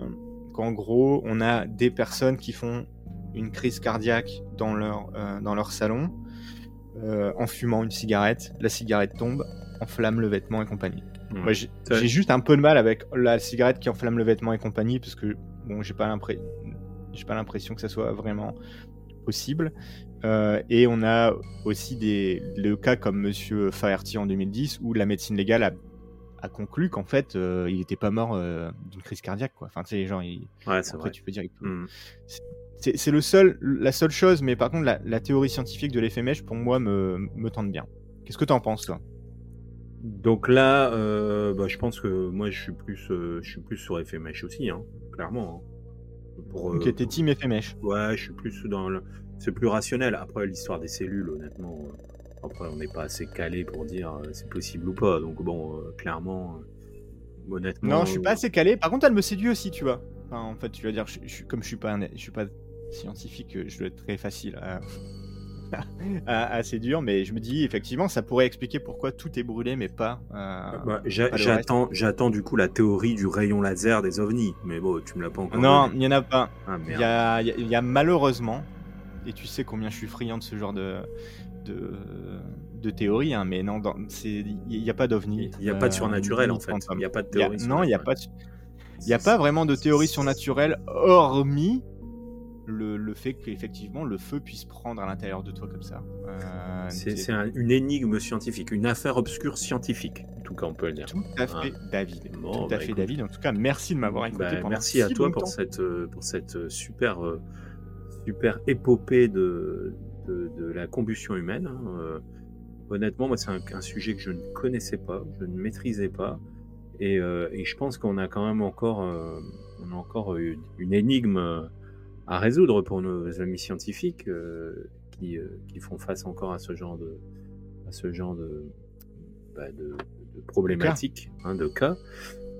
qu'en gros, on a des personnes qui font une crise cardiaque dans leur, euh, dans leur salon euh, en fumant une cigarette. La cigarette tombe, enflamme le vêtement et compagnie. Mmh. j'ai juste un peu de mal avec la cigarette qui enflamme le vêtement et compagnie parce que bon, j'ai pas l'impression, j'ai pas l'impression que ça soit vraiment possible. Euh, et on a aussi des, le cas comme Monsieur Faherty en 2010 où la médecine légale a, a conclu qu'en fait euh, il n'était pas mort euh, d'une crise cardiaque quoi. Enfin tu sais genre il... Ouais, c'est après vrai. tu peux dire il peut- Mm. c'est le seul la seule chose mais par contre la, la théorie scientifique de l'effet mèche pour moi me, me tente bien. Qu'est-ce que t'en penses toi? Donc là, bah, je pense que moi, je suis plus, je suis plus sur FMH aussi, hein, clairement. hein. Pour, euh, Ok t'es team mèche. Ouais, je suis plus dans le. C'est plus rationnel. Après, l'histoire des cellules, honnêtement, euh, après, on n'est pas assez calé pour dire euh, c'est possible ou pas. Donc, bon, euh, clairement, euh, honnêtement. Non je suis pas assez calé. Par contre elle me séduit aussi tu vois. Enfin, en fait tu vas dire je, je suis comme je suis pas un- je suis pas scientifique euh, je dois être très facile à à séduire mais je me dis effectivement ça pourrait expliquer pourquoi tout est brûlé mais pas. euh, Bah, J'attends, j'attends du coup la théorie du rayon laser des ovnis. Mais bon, tu me l'as pas encore. Non, il n'y en a pas. Ah Il y a, y y malheureusement, et tu sais combien je suis friand de ce genre de, de, de théorie, hein, mais non, il n'y a pas d'ovni. Il n'y a pas de euh, surnaturel en fait. Il n'y a pas de y a- théorie. non, il n'y a pas il n'y a pas vraiment de théorie surnaturelle, hormis le, le fait qu'effectivement le feu puisse prendre à l'intérieur de toi comme ça. Euh, C'est c'est c'est un- une énigme scientifique, une affaire obscure scientifique, en tout cas on peut le dire. tout à fait David. Bon, tout à bah, fait écoute. David. En tout cas, merci de m'avoir écouté Bah, pendant merci à toi longtemps. pour cette, euh, pour cette euh, super, super épopée de, de, de la combustion humaine. hein. Honnêtement, moi, c'est un, un sujet que je ne connaissais pas, je ne maîtrisais pas. Et, euh, et je pense qu'on a quand même encore, euh, on a encore une, une énigme à résoudre pour nos amis scientifiques euh, qui, euh, qui font face encore à ce genre de, à ce genre de, bah, de, de problématiques, hein, de cas.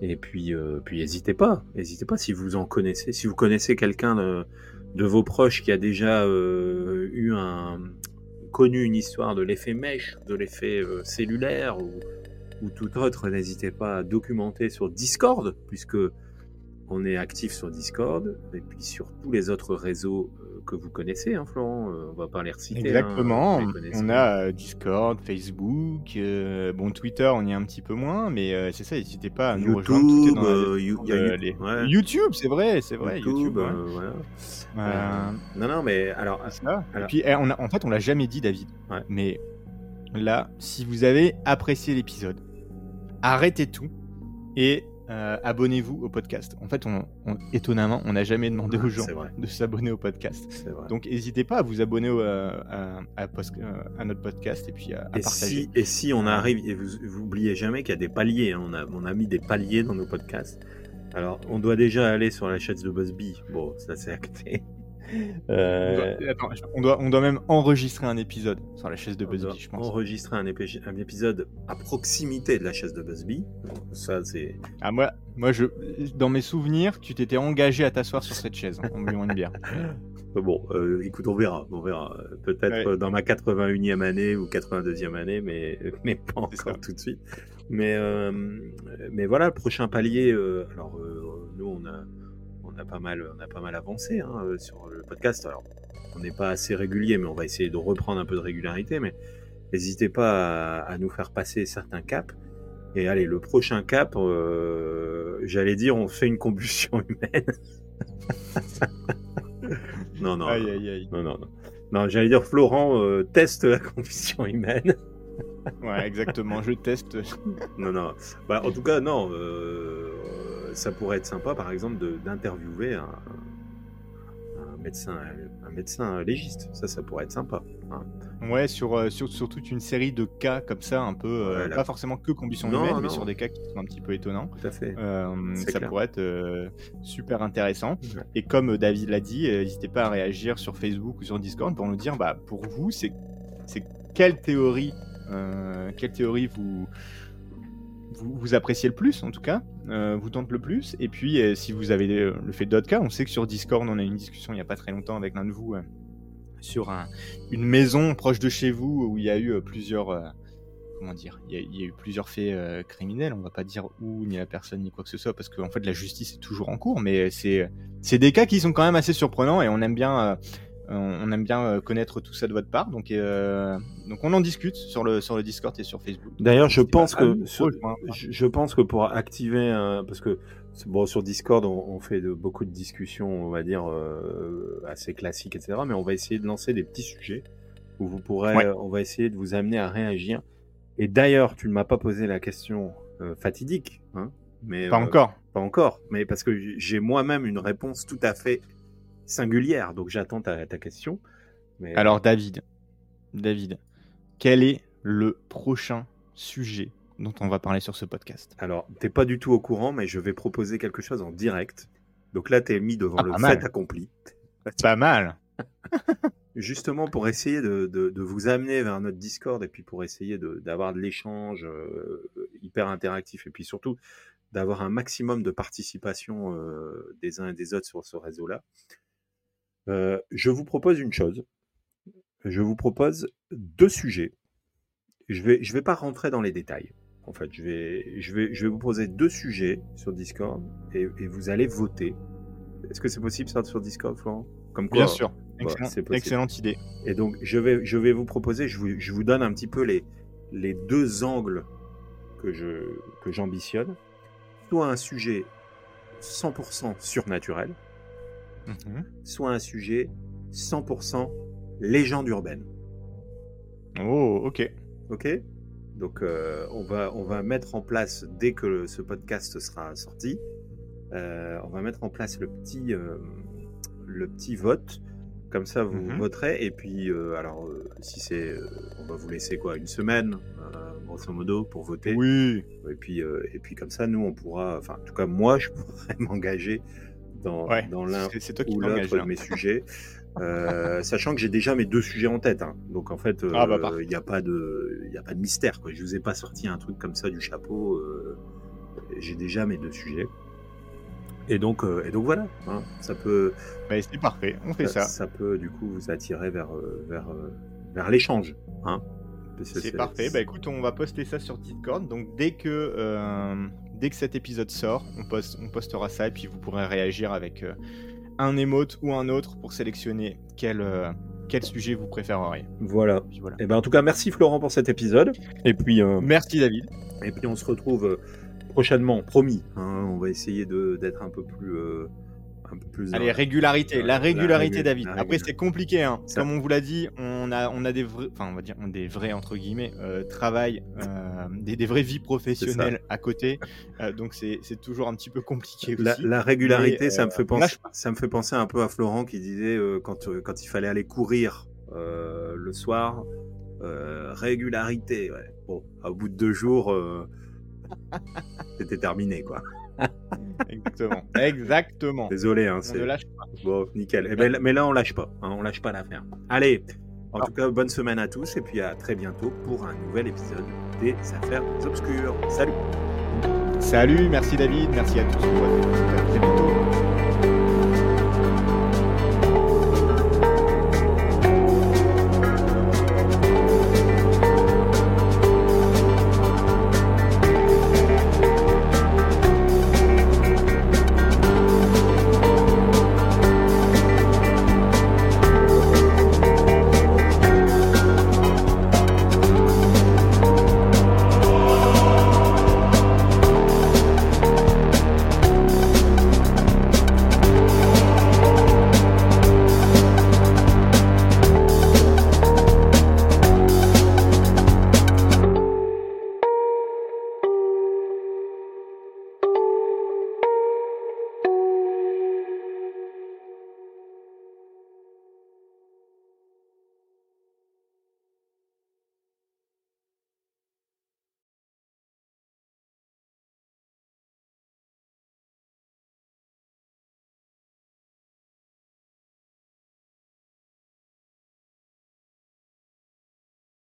Et puis, euh, puis n'hésitez pas, n'hésitez pas si vous en connaissez, si vous connaissez quelqu'un de, de vos proches qui a déjà eu un connu une histoire de l'effet mèche, de l'effet cellulaire ou, ou tout autre, n'hésitez pas à documenter sur Discord, puisque on est actif sur Discord et puis sur tous les autres réseaux euh, que vous connaissez, hein, Florent. Euh, on va pas les reciter. hein, Exactement. les on a euh, Discord, Facebook, euh, bon Twitter, on y est un petit peu moins, mais euh, c'est ça. N'hésitez pas à nous rejoindre. YouTube, euh, you- les- ouais. YouTube, c'est vrai, c'est vrai. YouTube, ouais. Euh, non, non, mais alors, ça. Et puis, eh, on a- en fait, on l'a jamais dit, David. Mais là, si vous avez apprécié l'épisode, arrêtez tout et euh, abonnez-vous au podcast. En fait, on, on- étonnamment, on n'a jamais demandé aux gens de s'abonner au podcast. Donc, n'hésitez pas à vous abonner au, euh, à, à post- euh, à notre podcast et puis à, à et partager. si, et si on arrive, et vous, vous oubliez jamais qu'il y a des paliers, hein, on, a, on a mis des paliers dans nos podcasts. Alors, on doit déjà aller sur la chaise de Busby. Bon, ça c'est acté. On Euh, doit, attends, on, doit, on doit même enregistrer un épisode sur la chaise de Busby, je pense. enregistrer un, épisode à proximité de la chaise de Busby. Ça, c'est. Ah, moi, moi je, dans mes souvenirs, tu t'étais engagé à t'asseoir sur cette chaise en buvant une bière. Bon, euh, écoute, on verra. On verra. Peut-être Ouais. dans ma 81e année ou 82e année, mais, mais pas encore ça. tout de suite. Mais, euh, mais voilà, le prochain palier. alors, nous, on a, a pas mal, on a pas mal avancé hein, euh, sur le podcast. Alors, on n'est pas assez régulier, mais on va essayer de reprendre un peu de régularité. Mais n'hésitez pas à, à nous faire passer certains caps. Et allez, le prochain cap, euh, j'allais dire, on fait une combustion humaine. non, non. Aïe, aïe, aïe. Non, non, non. Non, j'allais dire Florent euh, teste la combustion humaine. Ouais, exactement, je teste. non, non. Bah, en tout cas, non. euh, ça pourrait être sympa, par exemple, d'interviewer un, un médecin, un médecin légiste. Ça, ça pourrait être sympa. hein. Ouais, sur, euh, sur, sur toute une série de cas comme ça, un peu, euh, pas forcément que combustion humaine, non. mais sur des cas qui sont un petit peu étonnants. Tout à fait. Euh, ça clair. pourrait être euh, super intéressant. Ouais. Et comme David l'a dit, n'hésitez pas à réagir sur Facebook ou sur Discord pour nous dire, bah, pour vous, c'est c'est quelle théorie, quelle théorie vous, vous, appréciez le plus, en tout cas, euh, vous tente le plus. Et puis, euh, si vous avez euh, le fait d'autres cas, on sait que sur Discord, on a eu une discussion il n'y a pas très longtemps avec l'un de vous sur un- une maison proche de chez vous où il y a eu plusieurs. comment dire il y, eu plusieurs faits criminels. On va pas dire où, ni la personne, ni quoi que ce soit, parce qu'en fait, la justice est toujours en cours. Mais c'est des cas qui sont quand même assez surprenants et on aime bien. Euh, on, aime bien euh, connaître tout ça de votre part. Donc, euh, donc on en discute sur le, sur le Discord et sur Facebook. D'ailleurs, je pense que sur- je, je pense que pour activer un, parce que bon sur Discord on, on fait de, beaucoup de discussions, on va dire euh, assez classiques, etc. Mais on va essayer de lancer des petits sujets où vous pourrez, Ouais. on va essayer de vous amener à réagir. Et d'ailleurs, tu ne m'as pas posé la question fatidique, hein, mais Pas encore. pas encore, mais parce que j'ai moi-même une réponse tout à fait singulière, donc j'attends ta, ta question. Mais Alors, David, David, quel est le prochain sujet dont on va parler sur ce podcast? Alors, t'es pas du tout au courant, mais je vais proposer quelque chose en direct. Donc là, t'es mis devant Ah, le fait mal. accompli. Pas mal. Justement pour essayer de, de- de vous amener vers notre Discord et puis pour essayer de- d'avoir de, l'échange euh, hyper interactif et puis surtout d'avoir un maximum de participation euh, des uns et des autres sur ce réseau-là. Euh, je vous propose une chose. Je vous propose deux sujets. Je vais, je vais pas rentrer dans les détails. En fait, je vais, je vais, je vais vous poser deux sujets sur Discord et, et vous allez voter. Est-ce que c'est possible ça sur Discord, Florent? Comme quoi, Bien sûr. Excellent- possible. excellente idée. et donc, je vais, je vais vous proposer, je vous, je vous donne un petit peu les, les deux angles que je que j'ambitionne. Soit un sujet 100% surnaturel, Mhm. soit un sujet 100% légende urbaine. Oh, ok. Ok Donc, euh, on, va, on va mettre en place, dès que ce podcast sera sorti, euh, on va mettre en place le petit, euh, le petit vote. Comme ça, vous Mhm. voterez. Et puis, alors, si c'est. on va vous laisser quoi Une semaine, grosso modo, pour voter. Oui. Et puis, euh, et puis, comme ça, nous, on pourra. Enfin, en tout cas, moi, je pourrais m'engager dans, Ouais. dans l'un ou l'autre de là. mes sujets. Euh, sachant que j'ai déjà mes deux sujets en tête. hein. Donc en fait, il Ah, bah, n'y a, pas de- y a pas de mystère. Quoi. Je vous ai pas sorti un truc comme ça du chapeau. euh, j'ai déjà mes deux sujets. Et donc, euh, et donc voilà, hein. ça peut, Bah, c'est parfait. On fait ça. ça peut du coup vous attirer vers, euh, vers, euh, vers l'échange. Hein. C'est parfait. Bah écoute, on va poster ça sur Discord. Donc dès que euh, dès que cet épisode sort, on poste, on postera ça et puis vous pourrez réagir avec euh, un émote ou un autre pour sélectionner quel euh, quel sujet vous préféreriez. Voilà. Et ben en tout cas, merci Florent pour cet épisode. Et puis, euh, Merci David. Et puis on se retrouve prochainement, promis. hein, on va essayer d'être un peu plus, un peu plus. Allez, dans- régularité, Ouais, la la régularité, régu- David. la Après, c'est compliqué, hein. Comme on vous l'a dit, on a, on a des vrais, enfin, on va dire, des vrais entre guillemets, euh, travail, euh, des, des vraies vies professionnelles à côté. Euh, donc, c'est, toujours un petit peu compliqué La, aussi. la régularité, Mais, ça me euh, fait penser, ça me fait penser un peu à Florent qui disait euh, quand euh, quand il fallait aller courir euh, le soir, euh, régularité. Ouais. Bon, au bout de deux jours, euh, c'était terminé quoi. Exactement. Exactement. Désolé, hein, On ne lâche pas. bon, nickel. Eh ben, mais là, on lâche pas, hein, on lâche pas l'affaire. Allez, en tout cas, bonne semaine à tous et puis à très bientôt pour un nouvel épisode des Affaires obscures. Salut. Salut, merci David, merci à tous